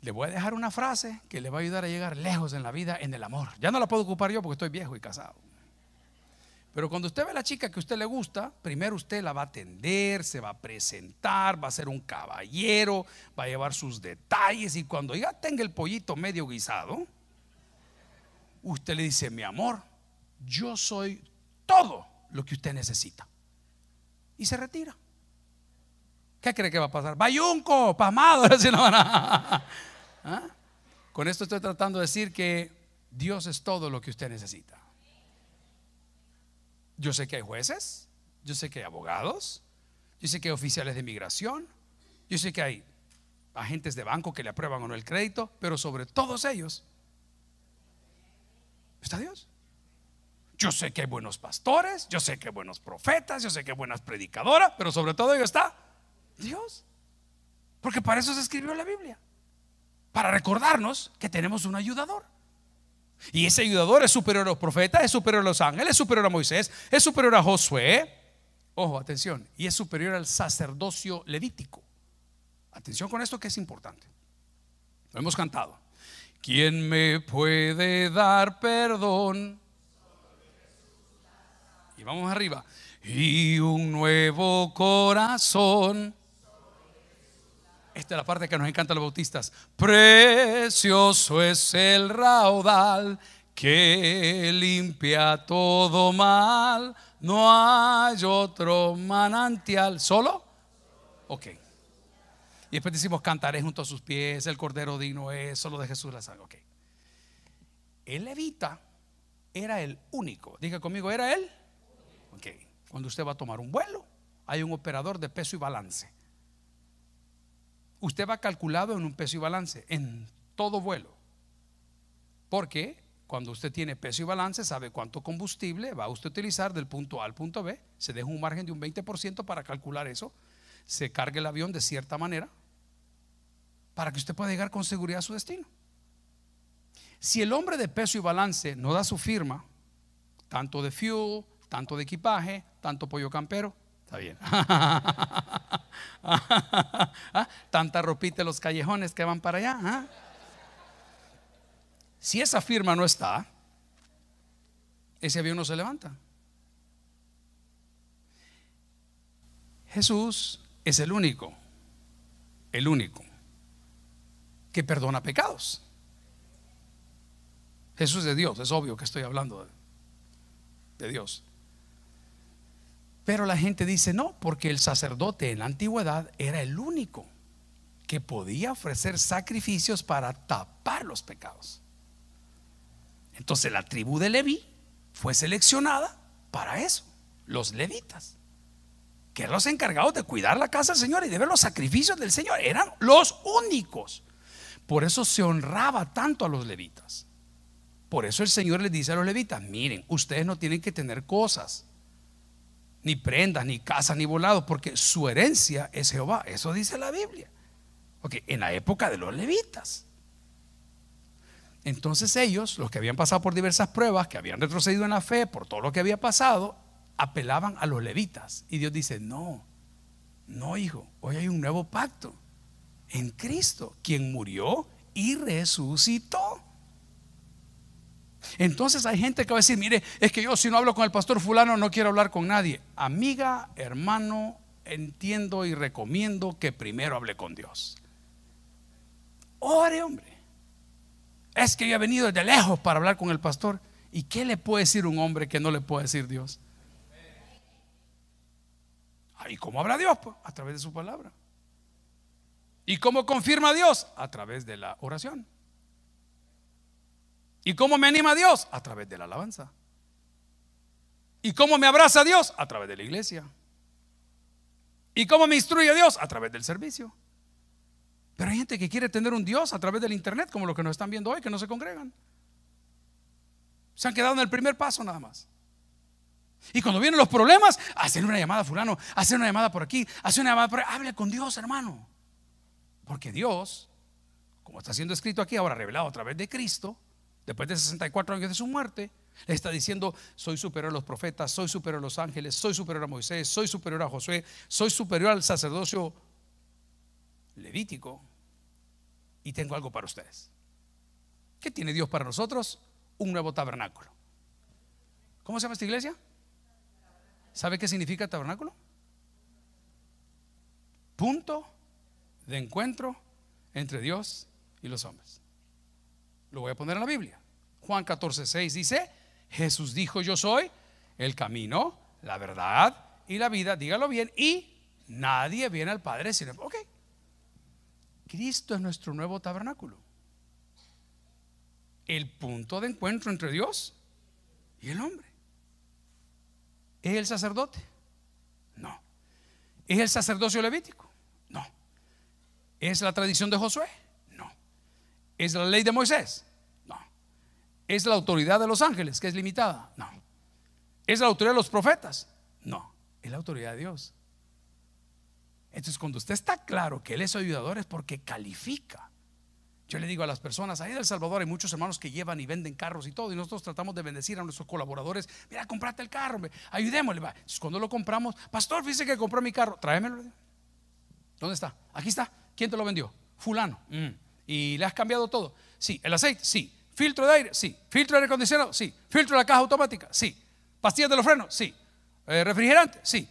Speaker 2: Le voy a dejar una frase que le va a ayudar a llegar lejos en la vida en el amor. Ya no la puedo ocupar yo porque estoy viejo y casado. Pero cuando usted ve a la chica que a usted le gusta, primero usted la va a atender, se va a presentar, va a ser un caballero, va a llevar sus detalles y cuando ya tenga el pollito medio guisado, usted le dice, mi amor, yo soy todo lo que usted necesita. Y se retira. ¿Qué cree que va a pasar? Bayunco, pamado. ¿Ah? Con esto estoy tratando de decir que Dios es todo lo que usted necesita. Yo sé que hay jueces, yo sé que hay abogados, yo sé que hay oficiales de inmigración, yo sé que hay agentes de banco que le aprueban o no el crédito, pero sobre todos ellos está Dios. Yo sé que hay buenos pastores, yo sé que hay buenos profetas, yo sé que hay buenas predicadoras, pero sobre todo ellos está Dios. Porque para eso se escribió la Biblia. Para recordarnos que tenemos un ayudador. Y ese ayudador es superior a los profetas, es superior a los ángeles, es superior a Moisés, es superior a Josué. Ojo, atención. Y es superior al sacerdocio levítico. Atención con esto que es importante. Lo hemos cantado. ¿Quién me puede dar perdón? Y vamos arriba. Y un nuevo corazón. Esta es la parte que nos encanta a los bautistas. Precioso es el raudal que limpia todo mal. No hay otro manantial. ¿Solo? Ok. Y después decimos, cantaré junto a sus pies, el cordero digno es, solo de Jesús la sangre. Ok. El levita era el único. Diga conmigo, ¿era él? Ok. Cuando usted va a tomar un vuelo, hay un operador de peso y balance usted va calculado en un peso y balance, en todo vuelo. Porque cuando usted tiene peso y balance, sabe cuánto combustible va a usted utilizar del punto A al punto B. Se deja un margen de un 20% para calcular eso. Se carga el avión de cierta manera para que usted pueda llegar con seguridad a su destino. Si el hombre de peso y balance no da su firma, tanto de fuel, tanto de equipaje, tanto pollo campero, Está bien. Ah, tanta ropita en los callejones que van para allá. ¿ah? Si esa firma no está, ese avión no se levanta. Jesús es el único, el único que perdona pecados. Jesús es de Dios, es obvio que estoy hablando de Dios. Pero la gente dice no, porque el sacerdote en la antigüedad era el único que podía ofrecer sacrificios para tapar los pecados. Entonces la tribu de Leví fue seleccionada para eso, los levitas, que eran los encargados de cuidar la casa del Señor y de ver los sacrificios del Señor, eran los únicos. Por eso se honraba tanto a los levitas. Por eso el Señor les dice a los levitas, miren, ustedes no tienen que tener cosas ni prendas, ni casa, ni volado, porque su herencia es Jehová. Eso dice la Biblia. porque en la época de los levitas. Entonces ellos, los que habían pasado por diversas pruebas, que habían retrocedido en la fe por todo lo que había pasado, apelaban a los levitas. Y Dios dice, no, no hijo, hoy hay un nuevo pacto en Cristo, quien murió y resucitó. Entonces hay gente que va a decir, mire, es que yo si no hablo con el pastor fulano no quiero hablar con nadie. Amiga, hermano, entiendo y recomiendo que primero hable con Dios. Ore, hombre. Es que yo he venido desde lejos para hablar con el pastor. ¿Y qué le puede decir un hombre que no le puede decir Dios? ¿Y cómo habla Dios? Pues, a través de su palabra. ¿Y cómo confirma Dios? A través de la oración. ¿Y cómo me anima Dios? A través de la alabanza. ¿Y cómo me abraza Dios? A través de la iglesia. ¿Y cómo me instruye Dios? A través del servicio. Pero hay gente que quiere tener un Dios a través del internet, como los que nos están viendo hoy, que no se congregan. Se han quedado en el primer paso nada más. Y cuando vienen los problemas, hacen una llamada a fulano, hacen una llamada por aquí, hacen una llamada por ahí. Hable con Dios, hermano. Porque Dios como está siendo escrito aquí, ahora revelado a través de Cristo, después de 64 años de su muerte, le está diciendo, soy superior a los profetas, soy superior a los ángeles, soy superior a Moisés, soy superior a Josué, soy superior al sacerdocio levítico y tengo algo para ustedes. ¿Qué tiene Dios para nosotros? Un nuevo tabernáculo. ¿Cómo se llama esta iglesia? ¿Sabe qué significa tabernáculo? Punto de encuentro entre Dios y los hombres. Lo voy a poner en la Biblia. Juan 14, 6 dice, Jesús dijo, yo soy el camino, la verdad y la vida, dígalo bien, y nadie viene al Padre sino, ok, Cristo es nuestro nuevo tabernáculo. El punto de encuentro entre Dios y el hombre. ¿Es el sacerdote? No. ¿Es el sacerdocio levítico? No. ¿Es la tradición de Josué? No. ¿Es la ley de Moisés? ¿Es la autoridad de los ángeles, que es limitada? No. ¿Es la autoridad de los profetas? No. Es la autoridad de Dios. Entonces, cuando usted está claro que Él es ayudador es porque califica. Yo le digo a las personas, ahí en El Salvador hay muchos hermanos que llevan y venden carros y todo, y nosotros tratamos de bendecir a nuestros colaboradores. Mira, comprate el carro, ayudémosle. Cuando lo compramos, pastor, fíjese que compró mi carro, tráemelo. ¿Dónde está? Aquí está. ¿Quién te lo vendió? Fulano. Mm. ¿Y le has cambiado todo? Sí. ¿El aceite? Sí. ¿Filtro de aire? Sí. ¿Filtro de aire acondicionado? Sí. ¿Filtro de la caja automática? Sí. ¿Pastillas de los frenos? Sí. Eh, ¿Refrigerante? Sí.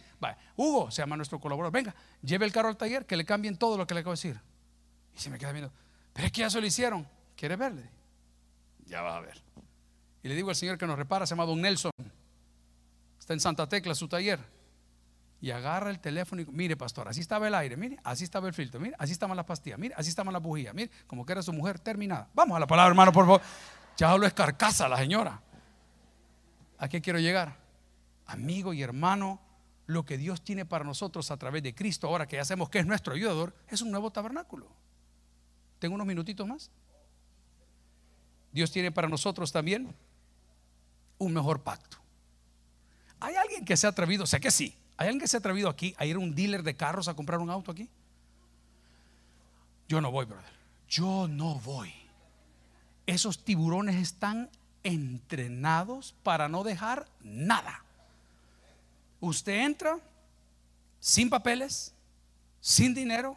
Speaker 2: Hugo, se llama nuestro colaborador, venga, lleve el carro al taller, que le cambien todo lo que le acabo de decir. Y se me queda viendo, pero es que ya se lo hicieron, ¿quiere verle? Ya va a ver. Y le digo al señor que nos repara, se llama Don Nelson, está en Santa Tecla, su taller. Y agarra el teléfono y mire, pastor, así estaba el aire, mire, así estaba el filtro, mire, así estaban las pastillas, mire, así estaban las bujías, mire, como que era su mujer terminada. Vamos a la palabra, hermano, por favor. Ya lo es carcasa la señora. ¿A qué quiero llegar? Amigo y hermano, lo que Dios tiene para nosotros a través de Cristo, ahora que ya sabemos que es nuestro ayudador, es un nuevo tabernáculo. ¿Tengo unos minutitos más? Dios tiene para nosotros también un mejor pacto. ¿Hay alguien que se ha atrevido? Sé que sí. ¿Hay alguien que se ha atrevido aquí a ir a un dealer de carros a comprar un auto aquí? Yo no voy, brother. Yo no voy. Esos tiburones están entrenados para no dejar nada. Usted entra sin papeles, sin dinero,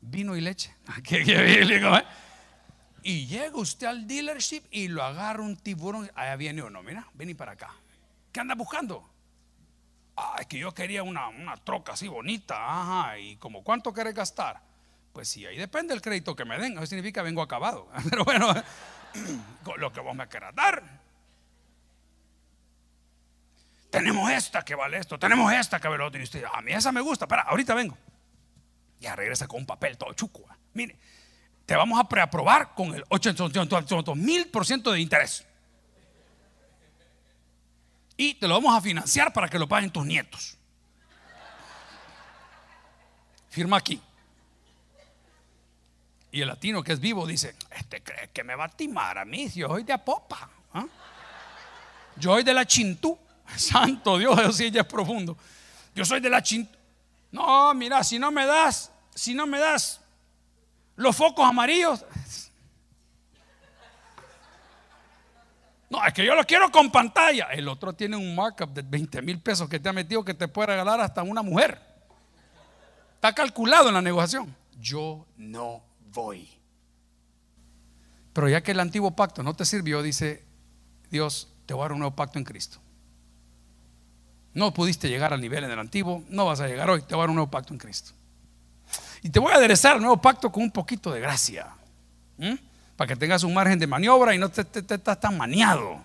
Speaker 2: vino y leche. ¿eh? Y llega usted al dealership y lo agarra un tiburón. Allá viene uno, mira, vení para acá. ¿Qué anda buscando? Ah, es que yo quería una, una troca así bonita. Ajá, ¿y como cuánto quiere gastar? Pues sí, ahí depende el crédito que me den. Eso significa vengo acabado. Pero bueno, lo que vos me quieras dar. Tenemos esta que vale esto, tenemos esta que vale otro. Y usted, a mí esa me gusta, para, ahorita vengo. Ya regresa con un papel todo chuco. Mire, te vamos a preaprobar con el 800 mil por ciento de interés. Y te lo vamos a financiar para que lo paguen tus nietos. Firma aquí. Y el latino que es vivo dice, este cree que me va a timar a mí yo soy de Apopa. ¿ah? Yo soy de la Chintú. Santo Dios, eso sí ya es profundo. Yo soy de la chin. No, mira, si no me das, si no me das los focos amarillos. No, es que yo lo quiero con pantalla. El otro tiene un markup de 20 mil pesos que te ha metido que te puede regalar hasta una mujer. Está calculado en la negociación. Yo no voy. Pero ya que el antiguo pacto no te sirvió, dice Dios, te voy a dar un nuevo pacto en Cristo. No pudiste llegar al nivel en el antiguo, no vas a llegar hoy, te voy a dar un nuevo pacto en Cristo. Y te voy a aderezar el nuevo pacto con un poquito de gracia, para que tengas un margen de maniobra y no te, estás tan maniado.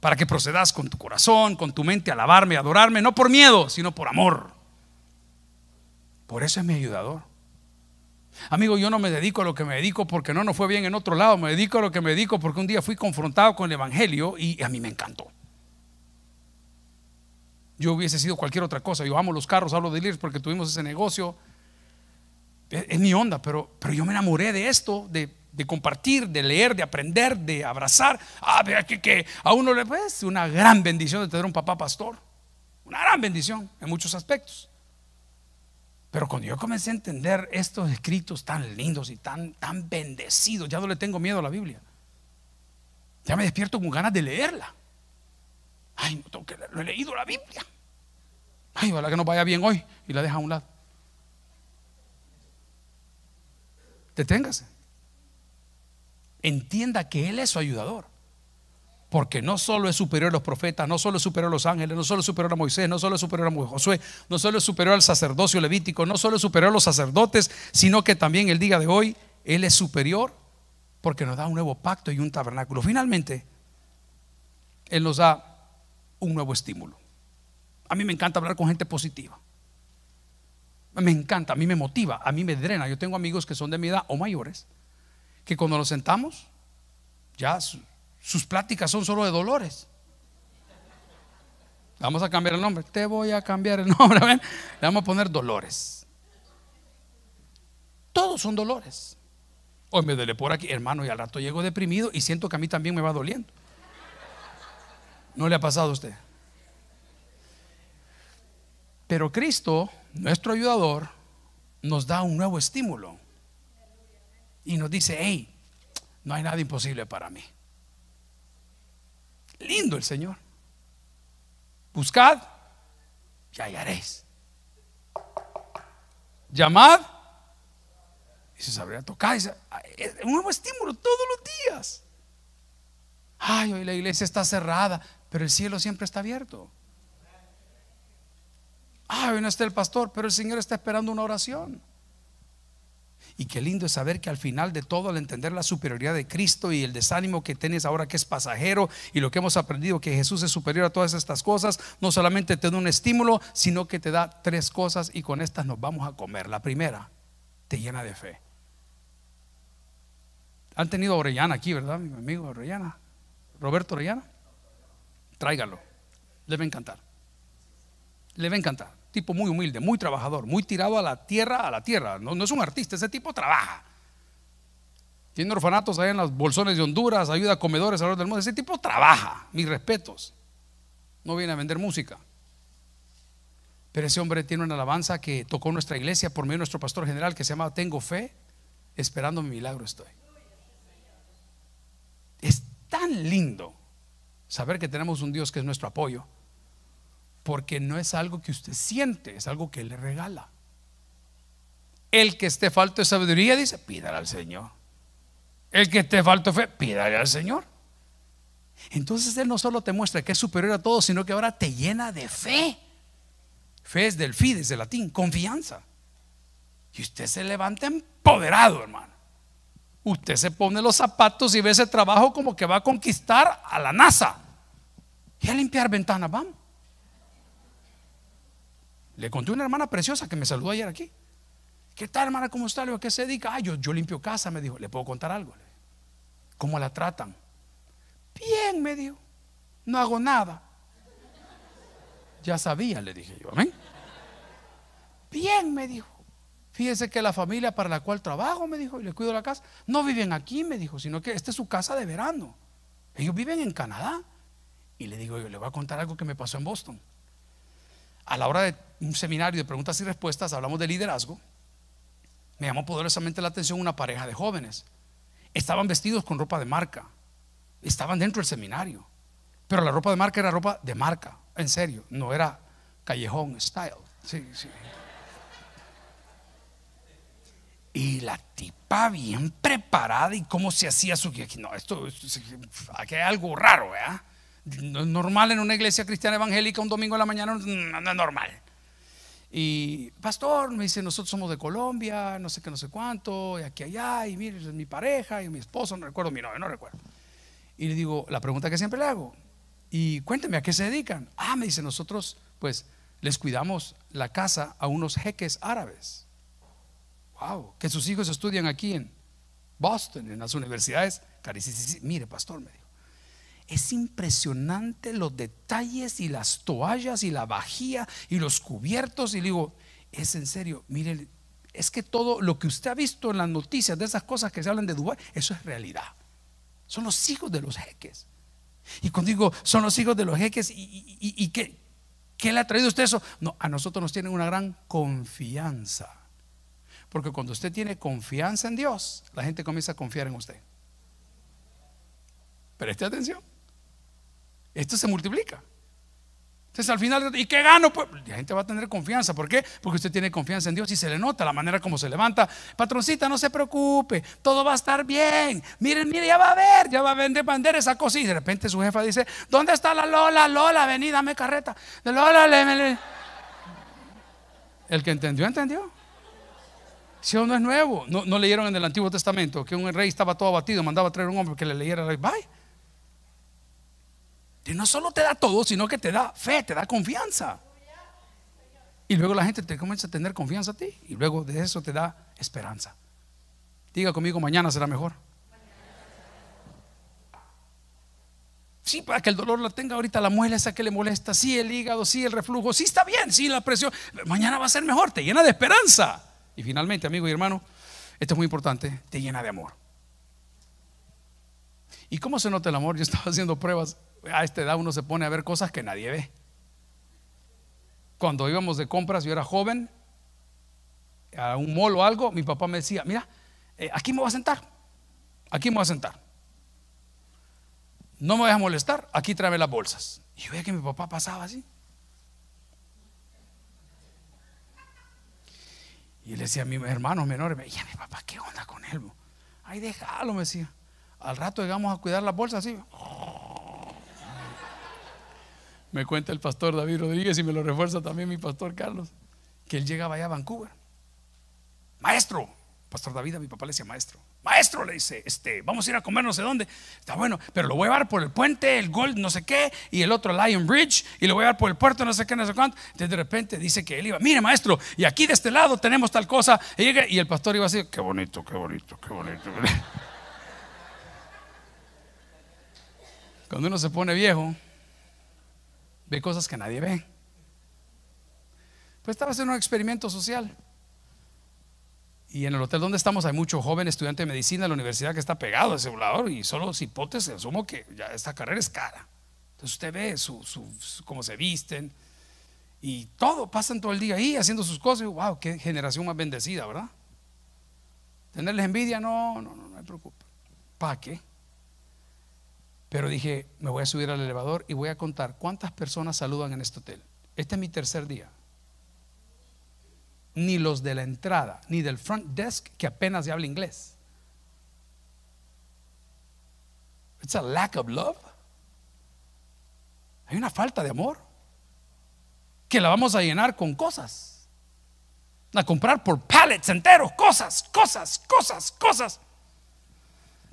Speaker 2: Para que procedas con tu corazón, con tu mente a alabarme, a adorarme, no por miedo, sino por amor. Por eso es mi ayudador. Amigo, yo no me dedico a lo que me dedico porque no nos fue bien en otro lado, me dedico a lo que me dedico porque un día fui confrontado con el Evangelio y a mí me encantó. Yo hubiese sido cualquier otra cosa. Yo amo los carros, hablo de Lirs porque tuvimos ese negocio. Es, mi onda, pero, pero yo me enamoré de esto, de, compartir, de leer, de aprender, de abrazar. Ah, vea que, a uno le pues una gran bendición de tener un papá pastor. Una gran bendición en muchos aspectos. Pero cuando yo comencé a entender estos escritos tan lindos y tan, tan bendecidos, ya no le tengo miedo a la Biblia. Ya me despierto con ganas de leerla. Ay, no tengo que leerlo, he leído la Biblia. Ay, ojalá que no vaya bien hoy y la deja a un lado. Deténgase. Entienda que Él es su ayudador. Porque no solo es superior a los profetas, no solo es superior a los ángeles, no solo es superior a Moisés, no solo es superior a Josué, no solo es superior al sacerdocio levítico, no solo es superior a los sacerdotes, sino que también el día de hoy Él es superior porque nos da un nuevo pacto y un tabernáculo. Finalmente, Él nos da un nuevo estímulo. A mí me encanta hablar con gente positiva. Me encanta, a mí me motiva, a mí me drena. Yo tengo amigos que son de mi edad o mayores, que cuando nos sentamos, ya sus pláticas son solo de dolores. Vamos a cambiar el nombre. Te voy a cambiar el nombre. Le vamos a poner dolores. Todos son dolores. Hoy me duele por aquí, hermano, y al rato llego deprimido y siento que a mí también me va doliendo. ¿No le ha pasado a usted? Pero Cristo, nuestro ayudador, nos da un nuevo estímulo. Y nos dice, hey, no hay nada imposible para mí. Lindo el Señor. Buscad y hallaréis. Llamad y se sabría tocar. Es un nuevo estímulo todos los días. Ay, hoy la iglesia está cerrada, pero el cielo siempre está abierto. Ay, hoy no está el pastor, pero el Señor está esperando una oración. Y qué lindo es saber que al final de todo, al entender la superioridad de Cristo y el desánimo que tienes ahora que es pasajero y lo que hemos aprendido que Jesús es superior a todas estas cosas, no solamente te da un estímulo, sino que te da tres cosas y con estas nos vamos a comer. La primera, te llena de fe. Han tenido a Orellana aquí, ¿verdad? Mi amigo Orellana. Roberto Orellana. Tráigalo. Le va a encantar. Le va a encantar tipo muy humilde, muy trabajador, muy tirado a la tierra, a la tierra. No, es un artista, ese tipo trabaja. Tiene orfanatos ahí en los bolsones de Honduras, ayuda a comedores alrededor del mundo. Ese tipo trabaja, mis respetos. No viene a vender música. Pero ese hombre tiene una alabanza que tocó nuestra iglesia por medio de nuestro pastor general que se llama Tengo fe, esperando mi milagro estoy. Es tan lindo saber que tenemos un Dios que es nuestro apoyo porque no es algo que usted siente, es algo que le regala. El que esté falto de sabiduría dice, pídale al Señor. El que esté falto de fe, pídale al Señor. Entonces Él no solo te muestra que es superior a todo, sino que ahora te llena de fe. Fe es del fides, del latín, confianza. Y usted se levanta empoderado, hermano. Usted se pone los zapatos y ve ese trabajo como que va a conquistar a la NASA. Y a limpiar ventanas, vamos. Le conté a una hermana preciosa que me saludó ayer aquí. ¿Qué tal, hermana? ¿Cómo está? Le ¿qué se dedica? Ah, yo, yo limpio casa, me dijo. ¿Le puedo contar algo? ¿Cómo la tratan? Bien, me dijo. No hago nada. Ya sabía, le dije yo. Amén. Bien, me dijo. Fíjese que la familia para la cual trabajo, me dijo, y le cuido la casa, no viven aquí, me dijo, sino que esta es su casa de verano. Ellos viven en Canadá. Y le digo, yo le voy a contar algo que me pasó en Boston a la hora de un seminario de preguntas y respuestas, hablamos de liderazgo, me llamó poderosamente la atención una pareja de jóvenes. Estaban vestidos con ropa de marca, estaban dentro del seminario, pero la ropa de marca era ropa de marca, en serio, no era callejón style. Sí, sí. Y la tipa bien preparada y cómo se hacía su... No, esto, aquí hay algo raro, ¿verdad? No es normal en una iglesia cristiana evangélica un domingo en la mañana, no, es normal. Y pastor me dice, nosotros somos de Colombia, no sé qué, no sé cuánto, y aquí allá, y mire, es mi pareja y mi esposo, no recuerdo mi nombre, no recuerdo. Y le digo, la pregunta que siempre le hago, y cuénteme a qué se dedican. Ah, me dice, nosotros pues les cuidamos la casa a unos jeques árabes. Wow, que sus hijos estudian aquí en Boston, en las universidades. Mire, pastor, me dijo, es impresionante los detalles y las toallas y la vajilla y los cubiertos. Y le digo, es en serio, mire, es que todo lo que usted ha visto en las noticias de esas cosas que se hablan de Dubái, eso es realidad. Son los hijos de los jeques. Y cuando digo son los hijos de los jeques, ¿y, qué, ¿Qué le ha traído usted eso? No, a nosotros nos tienen una gran confianza. Porque cuando usted tiene confianza en Dios, la gente comienza a confiar en usted. Preste atención. Esto se multiplica. Entonces al final, ¿y qué gano? Pues la gente va a tener confianza. ¿Por qué? Porque usted tiene confianza en Dios y se le nota la manera como se levanta. Patroncita, no se preocupe, todo va a estar bien. Miren, miren, ya va a ver, ya va a vender bandera esa cosa. Y de repente su jefa dice, ¿dónde está la Lola? Lola, vení, dame carreta. Lola, le, El que entendió, entendió. Si no es nuevo, no, no, leyeron en el Antiguo Testamento que un rey estaba todo abatido, mandaba a traer un hombre que le leyera rey. Bye. Y no solo te da todo, sino que te da fe, te da confianza. Y luego la gente te comienza a tener confianza a ti. Y luego de eso te da esperanza. Diga conmigo, mañana será mejor. Sí, para que el dolor lo tenga ahorita la muela esa que le molesta, sí el hígado, sí el reflujo, sí está bien, sí la presión. Mañana va a ser mejor, te llena de esperanza. Y finalmente, amigo y hermano, esto es muy importante, te llena de amor. ¿Y cómo se nota el amor? Yo estaba haciendo pruebas a esta edad uno se pone a ver cosas que nadie ve. Cuando íbamos de compras, yo era joven, a un mall o algo, mi papá me decía, mira, eh, aquí me voy a sentar, aquí me voy a sentar. No me voy a molestar, aquí tráeme las bolsas. Y yo veía que mi papá pasaba así. Y le decía a mis hermanos menores, y mi papá, ¿qué onda con él? Ay, déjalo, me decía. Al rato llegamos a cuidar las bolsas así. Me cuenta el pastor David Rodríguez y me lo refuerza también mi pastor Carlos, que él llegaba allá a Vancouver. Maestro, pastor David, a mi papá le decía maestro. Maestro, le dice, este, vamos a ir a comer no sé dónde. Está bueno, pero lo voy a llevar por el puente, el Gold, no sé qué, y el otro Lion Bridge, y lo voy a llevar por el puerto, no sé qué, no sé cuánto. Entonces de repente dice que él iba, mire maestro, y aquí de este lado tenemos tal cosa. Y, el pastor iba así, qué bonito, qué bonito, qué bonito. Cuando uno se pone viejo, ve cosas que nadie ve. Pues estaba haciendo un experimento social. Y en el hotel donde estamos hay mucho joven estudiante de medicina de la universidad que está pegado a ese volador y solo si hipótesis asumo que ya esta carrera es cara. Entonces usted ve su, cómo se visten y todo, pasan todo el día ahí haciendo sus cosas. Y, wow, qué generación más bendecida, ¿verdad? Tenerles envidia, no, no, no, no me preocupa. ¿Para qué? Pero dije, me voy a subir al elevador y voy a contar cuántas personas saludan en este hotel. Este es mi tercer día. Ni los de la entrada, ni del front desk que apenas habla inglés. It's a lack of love. Hay una falta de amor que la vamos a llenar con cosas. A comprar por pallets enteros, cosas, cosas, cosas, cosas.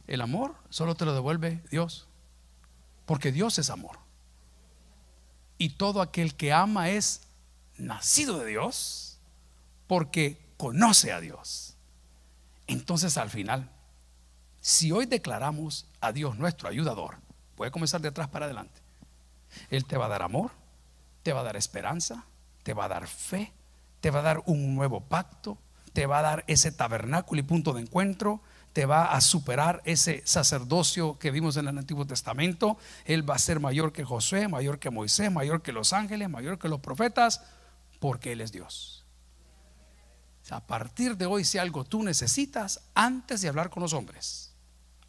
Speaker 2: El amor solo te lo devuelve Dios. Porque Dios es amor. Y todo aquel que ama es nacido de Dios porque conoce a Dios. Entonces al final, si hoy declaramos a Dios nuestro ayudador, puede comenzar de atrás para adelante. Él te va a dar amor, te va a dar esperanza, te va a dar fe, te va a dar un nuevo pacto, te va a dar ese tabernáculo y punto de encuentro, te va a superar ese sacerdocio que vimos en el Antiguo Testamento. Él va a ser mayor que Josué, mayor que Moisés, mayor que los ángeles, mayor que los profetas, porque Él es Dios. A partir de hoy, si algo tú necesitas, antes de hablar con los hombres,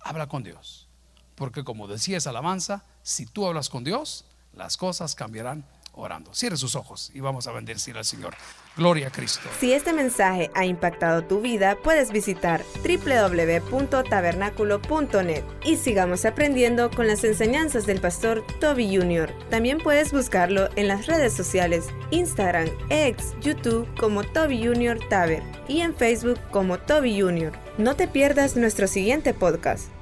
Speaker 2: habla con Dios. Porque como decía esa alabanza, si tú hablas con Dios, las cosas cambiarán orando. Cierre sus ojos y vamos a bendecir al Señor. Gloria a Cristo.
Speaker 1: Si este mensaje ha impactado tu vida, puedes visitar www.tabernaculo.net y sigamos aprendiendo con las enseñanzas del pastor Toby Jr. También puedes buscarlo en las redes sociales, Instagram, X, YouTube como Toby Jr. Taber y en Facebook como Toby Jr. No te pierdas nuestro siguiente podcast.